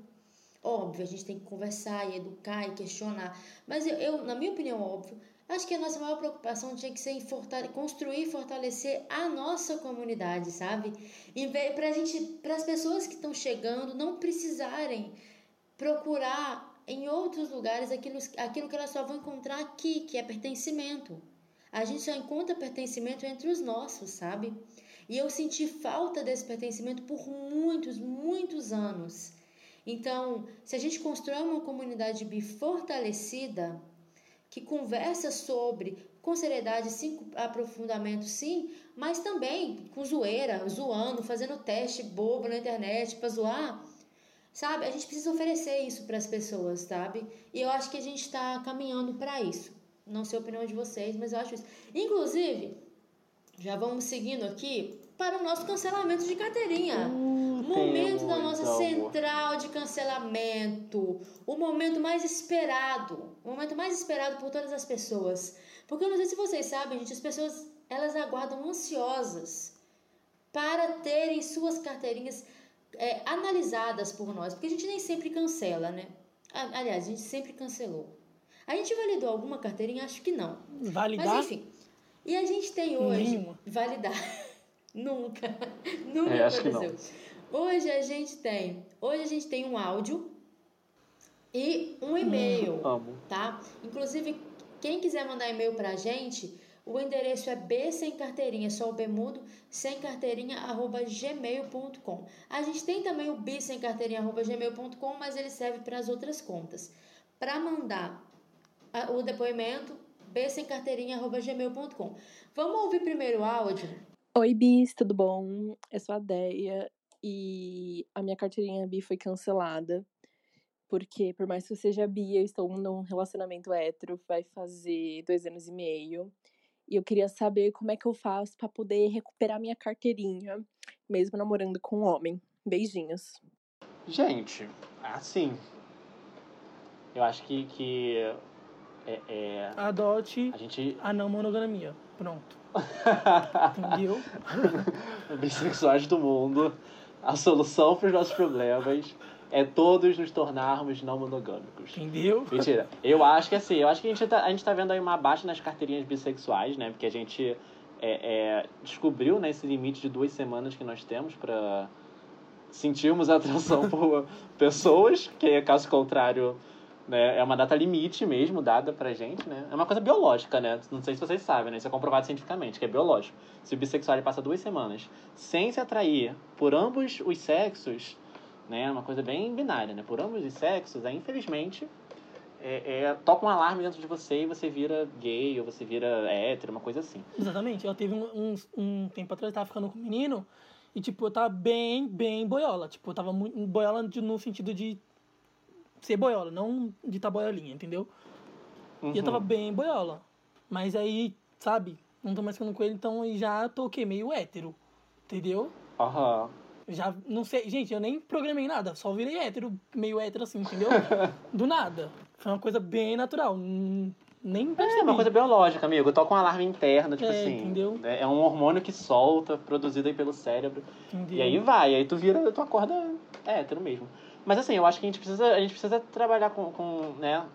óbvio, a gente tem que conversar e educar e questionar, mas eu, eu na minha opinião, óbvio, acho que a nossa maior preocupação tinha que ser em fortale construir e fortalecer a nossa comunidade, sabe? Para gente, para as pessoas que estão chegando não precisarem procurar em outros lugares aquilo, aquilo que elas só vão encontrar aqui, que é pertencimento. A gente só encontra pertencimento entre os nossos, sabe? E eu senti falta desse pertencimento por muitos, muitos anos. Então, se a gente constrói uma comunidade bi fortalecida, que conversa sobre, com seriedade, sim, aprofundamento, sim, mas também com zoeira, zoando, fazendo teste bobo na internet para zoar, sabe? A gente precisa oferecer isso para as pessoas, sabe? E eu acho que a gente está caminhando para isso. Não sei a opinião de vocês, mas eu acho isso. Inclusive, já vamos seguindo aqui para o nosso cancelamento de carteirinha. Momento da nossa amor. central de cancelamento. O momento mais esperado. O momento mais esperado por todas as pessoas. Porque eu não sei se vocês sabem, gente, as pessoas elas aguardam ansiosas para terem suas carteirinhas é, analisadas por nós. Porque a gente nem sempre cancela, né? Aliás, a gente sempre cancelou. A gente validou alguma carteirinha? Acho que não. Validar? Mas enfim. E a gente tem hoje. Nenhuma. Validar. Nunca. Nunca é, aconteceu. Hoje a gente tem. Hoje a gente tem um áudio e um e-mail. Amo. Tá? Inclusive, quem quiser mandar e-mail pra gente, o endereço é b sem carteirinha, só o B mudo, sem carteirinha, arroba gmail.com. A gente tem também o b sem carteirinha, arroba gmail.com, mas ele serve para as outras contas. Para mandar o depoimento bsemcarteirinha.gmail.com. Vamos ouvir primeiro o áudio? Oi, Bis, tudo bom? Eu sou a Deia e a minha carteirinha bi foi cancelada. Porque, por mais que eu seja bi, eu estou num relacionamento hétero, vai fazer dois anos e meio. E eu queria saber como é que eu faço para poder recuperar minha carteirinha, mesmo namorando com um homem. Beijinhos. Gente, assim. Eu acho que. que é, é, Adote a gente. a não monogamia. Pronto. Entendeu? Bissexuais do mundo. A solução para os nossos problemas é todos nos tornarmos não monogâmicos. Entendeu? Mentira. Eu acho que assim, eu acho que a gente tá, a gente tá vendo aí uma baixa nas carteirinhas bissexuais, né? Porque a gente é, é, descobriu né, esse limite de duas semanas que nós temos para sentirmos atração por pessoas, que caso contrário, né, é uma data limite mesmo dada pra gente, né? É uma coisa biológica, né? Não sei se vocês sabem, né? Isso é comprovado cientificamente, que é biológico. Se o bissexual passa duas semanas sem se atrair por ambos os sexos, né? É uma coisa bem binária, né? Por ambos os sexos, aí infelizmente é, é, toca um alarme dentro de você e você vira gay ou você vira hétero, uma coisa assim. Exatamente. Eu teve um, um, um tempo atrás, eu tava ficando com um menino e, tipo, eu tava bem, bem boiola. Tipo, eu tava muito boiola no sentido de ser boiola, não de tá boiolinha, entendeu? Uhum. E eu tava bem boiola. Mas aí, sabe, não tô mais ficando com ele, então eu já tô o quê? Meio hétero. Entendeu? Aham. Já não sei, gente, eu nem programei nada, só virei hétero, meio hétero assim, entendeu? Do nada. Foi uma coisa bem natural. Nem percebi. É uma coisa biológica, amigo. Toca um alarme interno, tipo É, assim. entendeu? É é um hormônio que solta, produzido aí pelo cérebro. entendeu? E aí vai, aí tu vira, tu acorda hétero mesmo. Mas assim, eu acho que a gente precisa, a gente precisa trabalhar com, com né,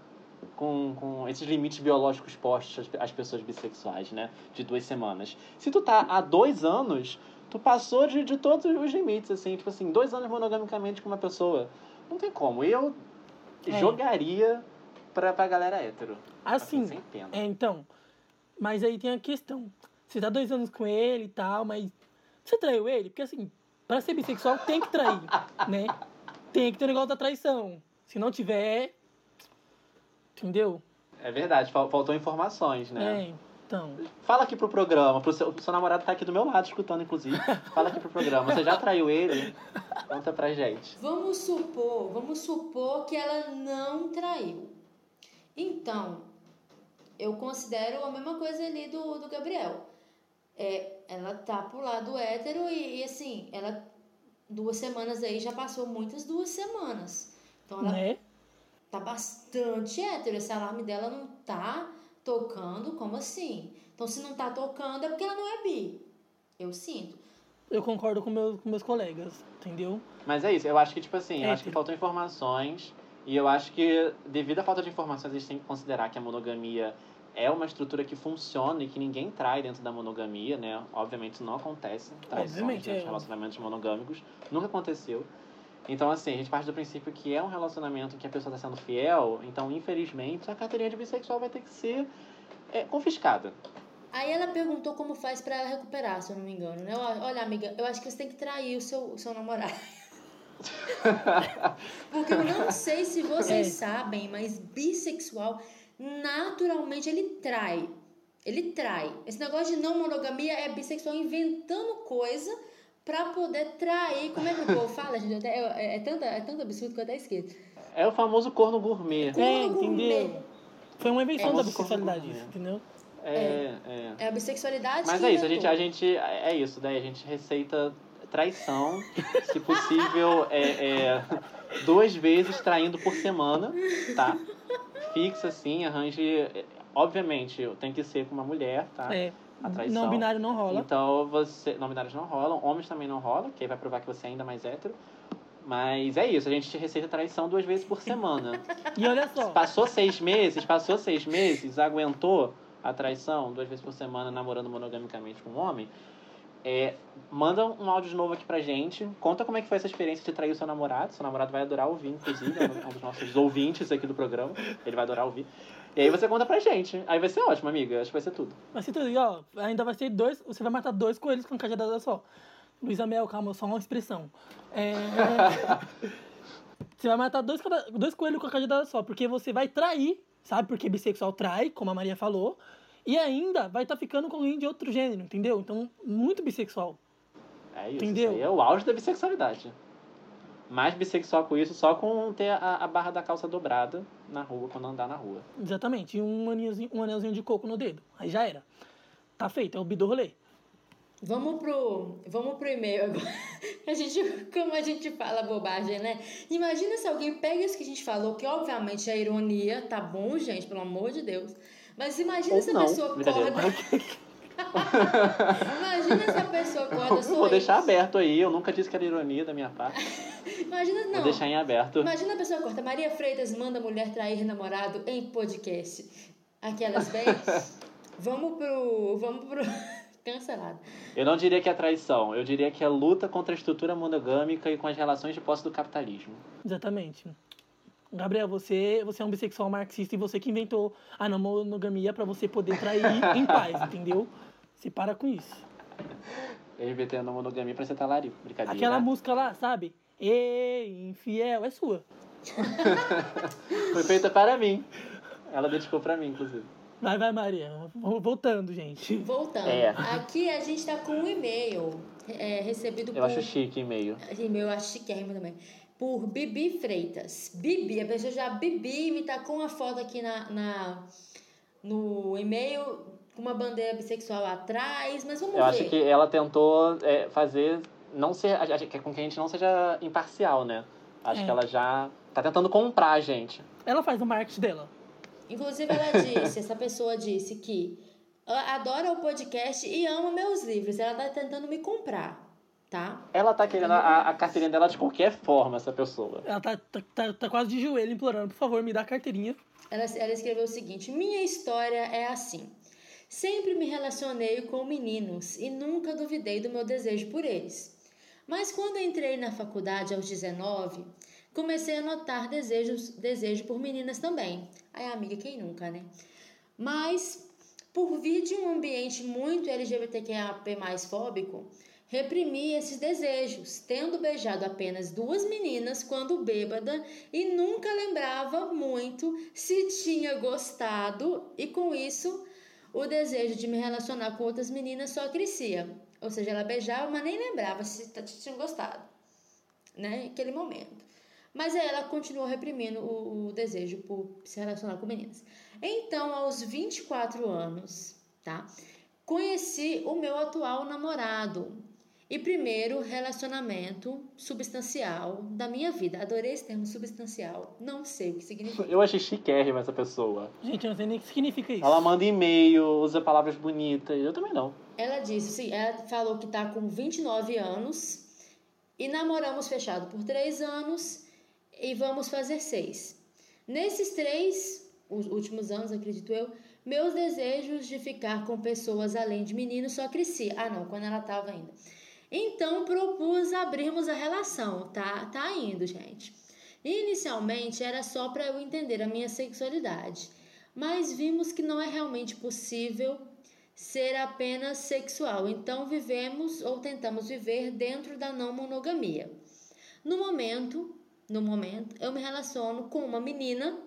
com, com esses limites biológicos postos às, pessoas bissexuais, né? De duas semanas. Se tu tá há dois anos, tu passou de, de todos os limites, assim. Tipo assim, dois anos monogamicamente com uma pessoa. Não tem como. Eu É. jogaria pra, pra galera hétero. Assim, sem pena. É, então. Mas aí tem a questão. Você tá dois anos com ele e tal, mas. Você traiu ele? Porque assim, pra ser bissexual tem que trair, né? Tem que ter o negócio da traição. Se não tiver. Entendeu? É verdade, fal- faltou informações, né? É, então. Fala aqui pro programa, pro seu, pro seu namorado tá aqui do meu lado escutando, inclusive. Fala aqui pro programa. Você já traiu ele? Conta pra gente. Vamos supor, vamos supor que ela não traiu. Então, eu considero a mesma coisa ali do, do Gabriel. É, ela tá pro lado hétero e, e, assim, ela duas semanas aí já passou muitas duas semanas. Então ela Né? tá bastante hétero. Esse alarme dela não tá tocando, como assim? Então se não tá tocando é porque ela não é bi. Eu sinto. Eu concordo com, meu, com meus colegas, entendeu? Mas é isso, eu acho que, tipo assim, eu acho que Hétero. faltou informações. E eu acho que, devido à falta de informações, a gente tem que considerar que a monogamia é uma estrutura que funciona e que ninguém trai dentro da monogamia, né? Obviamente isso não acontece. Traições Obviamente, dentro é. relacionamentos monogâmicos. Nunca aconteceu. Então, assim, a gente parte do princípio que é um relacionamento que a pessoa está sendo fiel. Então, infelizmente, a carteirinha de bissexual vai ter que ser é, confiscada. Aí ela perguntou como faz pra ela recuperar, se eu não me engano, né? Olha, Olha, amiga, eu acho que você tem que trair o seu, o seu namorado. Porque eu não sei se vocês É. sabem, mas bissexual, naturalmente, ele trai. Ele trai. Esse negócio de não monogamia é bissexual inventando coisa pra poder trair. Como é que o povo fala, gente? Até- É, é, é, tanto, é tanto absurdo que eu até esqueço. É o famoso corno gourmet. Corno É, gourmet. entendeu? Foi uma invenção É, da bissexualidade, isso, entendeu? É, é. É a bissexualidade Mas que é isso, a gente, a gente. É isso, daí a gente receita traição, se possível, é, é, duas vezes traindo por semana, tá? Fixa assim, arranje. é, Obviamente, tem que ser com uma mulher, tá? É. A traição. Não binário não rola. Então você. Não binários não rolam, homens também não rolam, que aí vai provar que você é ainda mais hétero. Mas é isso, a gente receita traição duas vezes por semana. E olha só. Passou seis meses, passou seis meses, aguentou a traição duas vezes por semana namorando monogamicamente com um homem, é, manda um áudio de novo aqui pra gente. Conta como é que foi essa experiência de trair o seu namorado. Seu namorado vai adorar ouvir, inclusive, é um dos nossos ouvintes aqui do programa. Ele vai adorar ouvir. E aí você conta pra gente. Aí vai ser ótimo, amiga. Acho que vai ser tudo. Mas se tudo, e, ó, ainda vai ser dois. Você vai matar dois coelhos com cajadada só. Luísa Mel, calma, só uma expressão. É, você vai matar dois, dois coelhos com a cajadada só, porque você vai trair sabe? Porque bissexual trai, como a Maria falou, e ainda vai estar ficando com alguém de outro gênero, entendeu? Então, muito bissexual. É isso. Entendeu? Isso aí é o auge da bissexualidade. Mais bissexual com isso, só com ter a, a barra da calça dobrada na rua, quando andar na rua. Exatamente. E um anelzinho, um anelzinho de coco no dedo. Aí já era. Tá feito, é o rolê. Vamos pro, vamos pro e-mail agora. A gente, como a gente fala bobagem, né? Imagina se alguém pega isso que a gente falou, que obviamente é ironia, tá bom, gente, pelo amor de Deus. Mas imagina Ou se a não, pessoa acorda. imagina se a pessoa acorda Vou deixar aberto aí, eu nunca disse que era ironia da minha parte. Imagina, Vou não. deixar em aberto. Imagina a pessoa corta. Maria Freitas manda mulher trair namorado em podcast. Aquelas bem. vamos pro. Vamos pro. Cancelado. Eu não diria que é traição, eu diria que é luta contra a estrutura monogâmica e com as relações de posse do capitalismo. Exatamente. Gabriel, você, você é um bissexual marxista e você que inventou a monogamia pra você poder trair em paz, entendeu? Você para com isso. LGBT na monogamia pra você tá larico. Brincadeira. Aquela música lá, sabe? Ei, infiel, é sua. Foi feita para mim. Ela dedicou pra mim, inclusive. Vai, vai, Maria. Voltando, gente. Voltando. É. Aqui a gente tá com um e-mail é, recebido Eu por. acho chique e-mail. E-mail, eu acho chiquérrimo também. Por Bibi Freitas. Bibi, a pessoa já Bibi me tacou uma foto aqui na, na, no e-mail com uma bandeira bissexual atrás, mas vamos Eu ver. acho que ela tentou é, fazer. Não ser. a- a- que Com que a gente não seja imparcial, né? Acho É. que ela já tá tentando comprar a gente. Ela faz o marketing dela. Inclusive, ela disse, essa pessoa disse que adora o podcast e ama meus livros. Ela tá tentando me comprar, tá? Ela tá querendo a, a carteirinha dela de qualquer forma, essa pessoa. Ela tá, tá, tá, tá quase de joelho implorando, por favor, me dá a carteirinha. Ela, ela escreveu o seguinte: Minha história é assim. Sempre me relacionei com meninos e nunca duvidei do meu desejo por eles. Mas quando entrei na faculdade aos 19, comecei a notar desejos, desejo por meninas também. Aí, amiga, quem nunca, né? Mas, por vir de um ambiente muito LGBTQIAP+, fóbico, reprimi esses desejos, tendo beijado apenas duas meninas quando bêbada e nunca lembrava muito se tinha gostado e com isso o desejo de me relacionar com outras meninas só crescia. Ou seja, ela beijava, mas nem lembrava se tinha gostado, né? Naquele momento. Mas ela continuou reprimindo o, o desejo por se relacionar com meninas. Então, aos 24 anos, tá? Conheci o meu atual namorado e primeiro relacionamento substancial da minha vida. Adorei esse termo substancial. Não sei o que significa. Eu achei chiquérrima essa pessoa. Gente, eu não sei nem o que significa isso. Ela manda e-mail, usa palavras bonitas. Eu também não. Ela disse, sim, ela falou que tá com 29 anos e namoramos fechado por três anos e vamos fazer seis. Nesses três, os últimos anos, acredito eu, meus desejos de ficar com pessoas além de meninos só crescia. Ah, não, quando ela tava ainda. Então propus abrirmos a relação, tá? Tá indo, gente. Inicialmente era só para eu entender a minha sexualidade, mas vimos que não é realmente possível ser apenas sexual. Então vivemos ou tentamos viver dentro da não monogamia. No momento, no momento, eu me relaciono com uma menina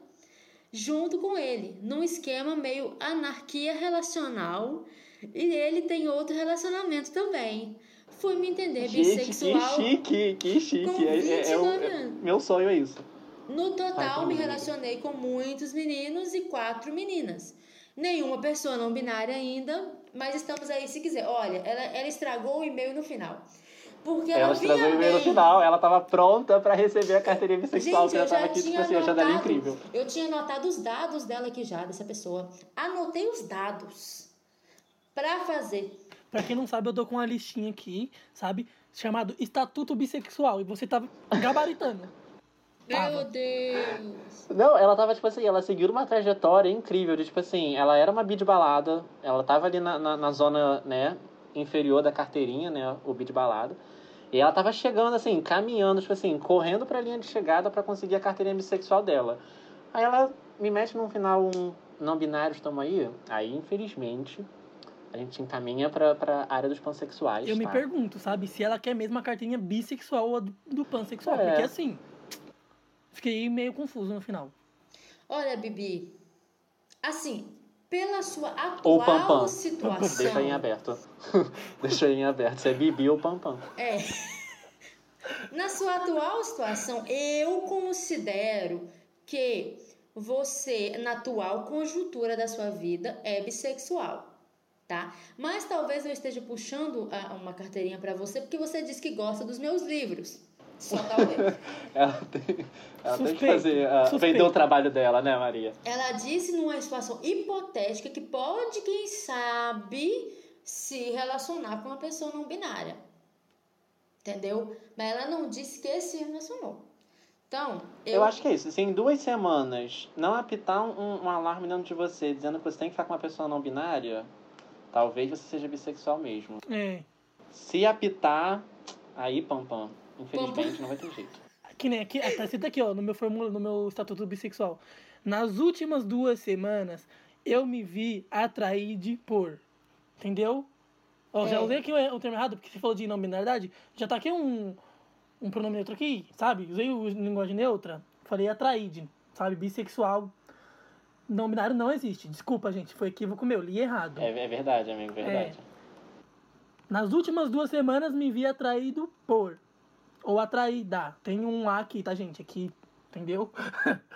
junto com ele, num esquema meio anarquia relacional, e ele tem outro relacionamento também. Fui me entender Gente, que bissexual. chique, que chique. com É, é- é 29 é- meu sonho é isso. No total, me relacionei com muitos meninos e quatro meninas. Nenhuma pessoa não binária ainda, mas estamos aí se quiser. Olha, ela, ela estragou o e-mail no final. Porque ela, Ela estragou o e-mail no final, ela tava pronta pra receber a carteirinha bissexual, Gente, que eu ela tava já aqui, tipo tinha assim, achando ela anotado, incrível. eu tinha anotado os dados dela aqui já, dessa pessoa. Anotei os dados pra fazer. Pra quem não sabe, eu tô com uma listinha aqui, sabe? Chamado Estatuto Bissexual. E você tá gabaritando. Tava. Meu Deus. Não, ela tava, tipo assim, ela seguiu uma trajetória incrível, de, tipo assim, ela era uma bi de balada, ela tava ali na, na, na zona, né, inferior da carteirinha, né, o bi de balada, e ela tava chegando, assim, caminhando, tipo assim, correndo pra linha de chegada pra conseguir a carteirinha bissexual dela. Aí ela me mete num final um não binário, estamos aí, aí, infelizmente, a gente encaminha pra, pra área dos pansexuais, Eu me tá? pergunto, sabe? Se ela quer mesmo a carteirinha bissexual ou a do, do pansexual. É. Porque assim, fiquei meio confuso no final. Olha, Bibi, assim, pela sua Ou Pam atual Pam. situação. Deixa em aberto. Deixa aí em aberto. Se é Bibi ou Pam Pam. É. Na sua atual situação, eu considero que você, na atual conjuntura da sua vida, é bissexual. Tá? Mas talvez eu esteja puxando a- uma carteirinha pra você porque você disse que gosta dos meus livros. Só talvez. Ela tem, ela tem que fazer. ah, suspeito. vender o trabalho dela, né, Maria? Ela disse numa situação hipotética que pode, quem sabe, se relacionar com uma pessoa não binária. Entendeu? Mas ela não disse que se relacionou. Então, eu, Eu acho que é isso. Se em duas semanas não apitar um, um alarme dentro de você dizendo que você tem que ficar com uma pessoa não binária, talvez você seja bissexual mesmo. É. Se apitar, aí, pam pam. Infelizmente não vai ter jeito. Que nem aqui, tá escrito aqui, ó, no meu formula, no meu estatuto bissexual. Nas últimas duas semanas, eu me vi atraído por. Entendeu? Ó, já É. usei aqui o, o termo errado, porque você falou de não binariedade. Já tá aqui um, um pronome neutro aqui, sabe? Usei o linguagem neutra. Falei atraído, sabe? Bissexual. Não binário não existe. Desculpa, gente. Foi equívoco meu. Li errado. É, é verdade, amigo, verdade. Nas últimas duas semanas me vi atraído por. Ou atraída. Tem um A aqui, tá, gente? Aqui, entendeu?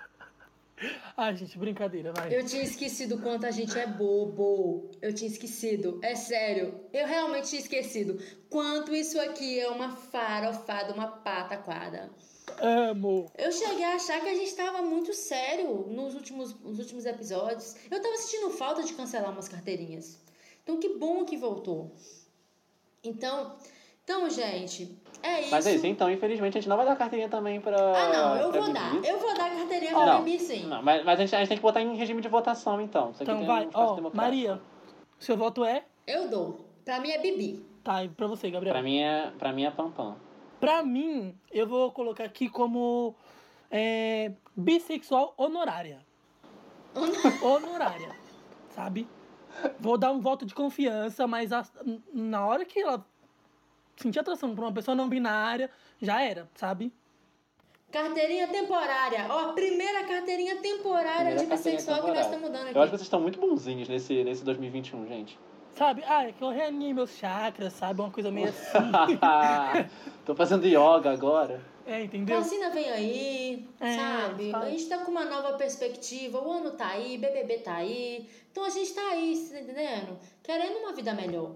Ai, gente, brincadeira, vai. eu tinha esquecido quanto a gente é bobo. Eu tinha esquecido. É sério. Eu realmente tinha esquecido. Quanto isso aqui é uma farofada, uma pataquada. Amo. Eu cheguei a achar que a gente tava muito sério nos últimos, nos últimos episódios. Eu tava sentindo falta de cancelar umas carteirinhas. Então, que bom que voltou. Então, então gente, é isso. Mas é isso, então, infelizmente a gente não vai dar carteirinha também pra. Ah, não, eu vou Bibi. dar. Eu vou dar carteirinha Não, pra Bibi, sim. Não, mas, mas a, gente, a gente tem que botar em regime de votação, então. Isso aqui Então tem vai, um democrático. Maria, seu voto é? Eu dou. Pra mim é Bibi. Tá, e pra você, Gabriel? Pra mim é, pra mim é pam pam. Pra mim, eu vou colocar aqui como é, bissexual honorária. honorária, sabe? Vou dar um voto de confiança, mas a- na hora que ela sentir atração por uma pessoa não binária, já era, sabe? Carteirinha temporária. Ó, a primeira carteirinha temporária Primeira de carteirinha bissexual que nós estamos dando Eu acho que aqui. vocês estão muito bonzinhos nesse, nesse 2021, gente. Sabe? Ah, é que eu reanimei meus chakras, sabe? Uma coisa meio assim. Tô fazendo yoga agora. é, entendeu? Vacina vem aí, É, sabe? sabe. A gente tá com uma nova perspectiva, o ano tá aí, BBB tá aí. Então a gente tá aí, você tá entendendo? Querendo uma vida melhor.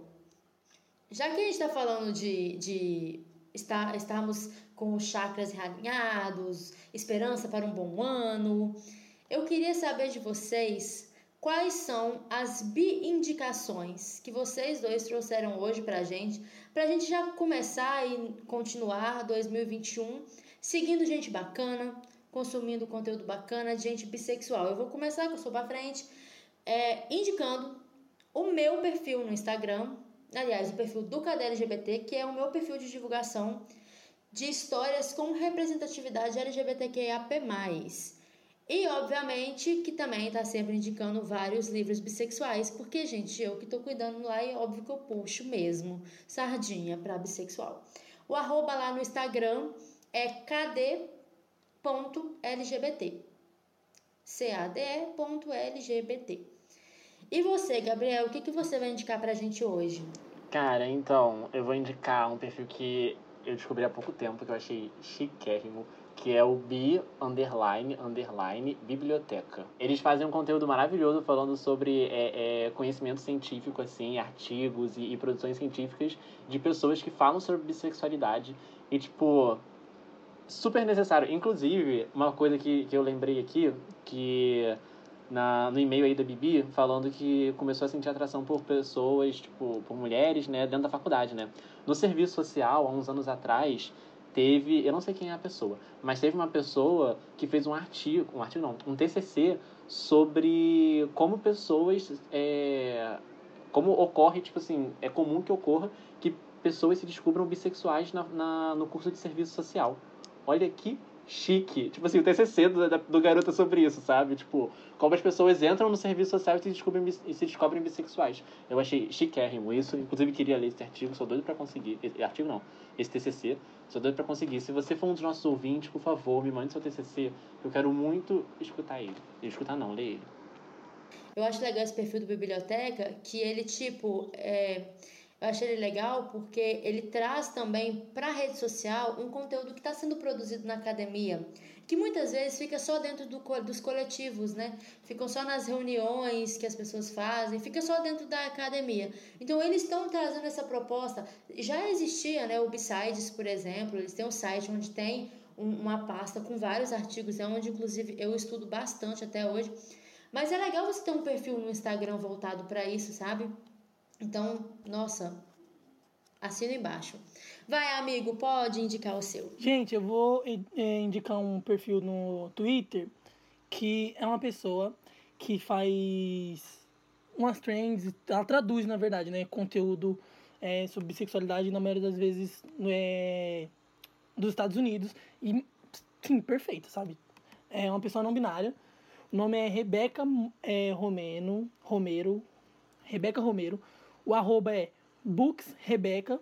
Já que a gente tá falando de, de estar, estarmos com os chakras realinhados, esperança para um bom ano, eu queria saber de vocês quais são as bi-indicações que vocês dois trouxeram hoje pra gente, pra gente já começar e continuar 2021 seguindo gente bacana, consumindo conteúdo bacana de gente bissexual. Eu vou começar, que eu sou pra frente, é, indicando o meu perfil no Instagram, aliás, o perfil do Cadê LGBT, que é o meu perfil de divulgação de histórias com representatividade LGBTQIAP+. E, obviamente, que também está sempre indicando vários livros bissexuais, porque, gente, eu que tô cuidando lá e óbvio que eu puxo mesmo sardinha para bissexual. O arroba lá no Instagram é cad.lgbt. cade.lgbt. E você, Gabriel, o que, que você vai indicar pra gente hoje? Cara, então, eu vou indicar um perfil que eu descobri há pouco tempo, que eu achei chiquérrimo, que é o Bi Underline Underline Biblioteca. Eles fazem um conteúdo maravilhoso falando sobre é, é, conhecimento científico, assim, artigos e, e produções científicas de pessoas que falam sobre bissexualidade. E, tipo, super necessário. Inclusive, uma coisa que, que eu lembrei aqui, que na, no e-mail aí da Bibi, falando que começou a sentir atração por pessoas, tipo, por mulheres, né, dentro da faculdade, né. No serviço social, há uns anos atrás, teve, eu não sei quem é a pessoa, mas teve uma pessoa que fez um artigo, um artigo não, um TCC sobre como pessoas, é, como ocorre, tipo assim, é comum que ocorra que pessoas se descubram bissexuais na, na, no curso de serviço social. Olha que chique. Tipo assim, o TCC do, do garoto sobre isso, sabe? Tipo, como as pessoas entram no serviço social e se descobrem, e se descobrem bissexuais. Eu achei chiquérrimo isso. Inclusive, queria ler esse artigo. Sou doido pra conseguir. Esse artigo não. Esse TCC. Sou doido pra conseguir. Se você for um dos nossos ouvintes, por favor, me mande seu TCC. Eu quero muito escutar ele. Escutar não, ler ele. eu acho legal esse perfil do Biblioteca, que ele, tipo, é, eu achei ele legal porque ele traz também para a rede social um conteúdo que está sendo produzido na academia, que muitas vezes fica só dentro do, dos coletivos, né? Ficam só nas reuniões que as pessoas fazem, fica só dentro da academia. Então eles estão trazendo essa proposta. Já existia, né? O Besides, por exemplo, eles têm um site onde tem uma pasta com vários artigos, é onde inclusive eu estudo bastante até hoje. Mas é legal você ter um perfil no Instagram voltado para isso, sabe? Então, nossa, assina embaixo. Vai, amigo, pode indicar o seu. Gente, eu vou é, indicar um perfil no Twitter que é uma pessoa que faz umas trends, ela traduz, na verdade, né, conteúdo é, sobre sexualidade, na maioria das vezes, é, dos Estados Unidos. E, sim, perfeito, sabe? É uma pessoa não binária. O nome é Rebeca é, Romeno, Romero. Rebeca Romero. O arroba é booksrebeca,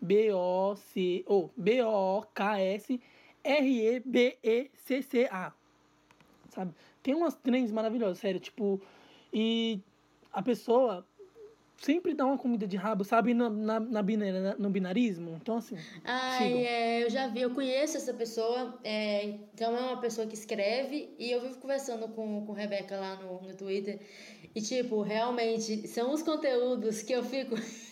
B-O-C, ou B-O-K-S R-E-B-E-C-C-A. Sabe? Tem umas trends maravilhosas, sério, tipo, e a pessoa sempre dá uma comida de rabo, sabe, na, na, na binar, no binarismo. Então, assim. Ai, é, eu já vi, eu conheço essa pessoa. É, então, é uma pessoa que escreve. E eu vivo conversando com, com Rebeca lá no, no Twitter. E, tipo, realmente, são os conteúdos que eu fico.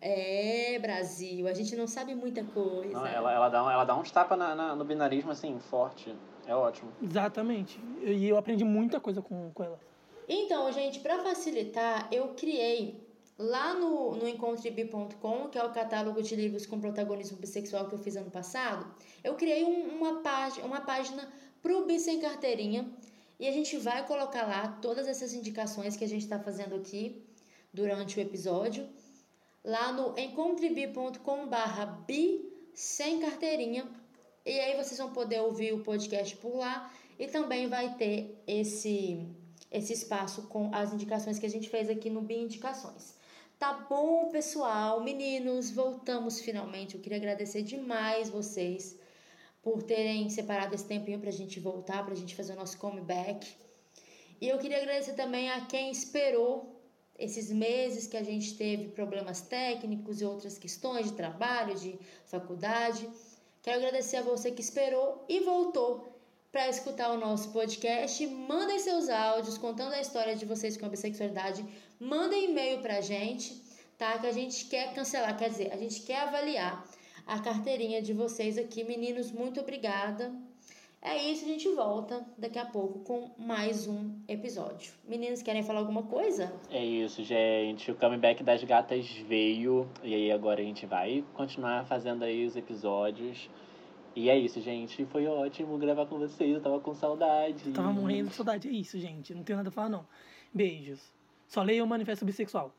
É, Brasil, a gente não sabe muita coisa. Não, ela, ela, dá, ela dá uns tapas na, na, no binarismo, assim, forte. É ótimo. Exatamente. E eu aprendi muita coisa com, com ela. Então, gente, para facilitar, eu criei lá no, no encontrebi.com, que é o catálogo de livros com protagonismo bissexual que eu fiz ano passado, eu criei um, uma, página, uma página pro Bi Sem Carteirinha e a gente vai colocar lá todas essas indicações que a gente está fazendo aqui durante o episódio, lá no encontrebi.com barra bi sem carteirinha, e aí vocês vão poder ouvir o podcast por lá e também vai ter esse esse espaço com as indicações que a gente fez aqui no Bi Indicações. Tá bom, pessoal? Meninos, voltamos finalmente. Eu queria agradecer demais vocês por terem separado esse tempinho pra gente voltar, pra gente fazer o nosso comeback. E eu queria agradecer também a quem esperou esses meses que a gente teve problemas técnicos e outras questões de trabalho, de faculdade. Quero agradecer a você que esperou e voltou para escutar o nosso podcast. Mandem seus áudios contando a história de vocês com a bissexualidade. Mandem e-mail para a gente, tá? Que a gente quer cancelar, quer dizer, a gente quer avaliar a carteirinha de vocês aqui. Meninos, muito obrigada. É isso, a gente volta daqui a pouco com mais um episódio. Meninos, querem falar alguma coisa? É isso, gente. O comeback das gatas veio. E aí agora a gente vai continuar fazendo aí os episódios. E é isso, gente. Foi ótimo gravar com vocês. Eu tava com saudade. Eu tava morrendo de saudade. É isso, gente. Não tenho nada a falar, não. Beijos. Só leia o Manifesto Bissexual.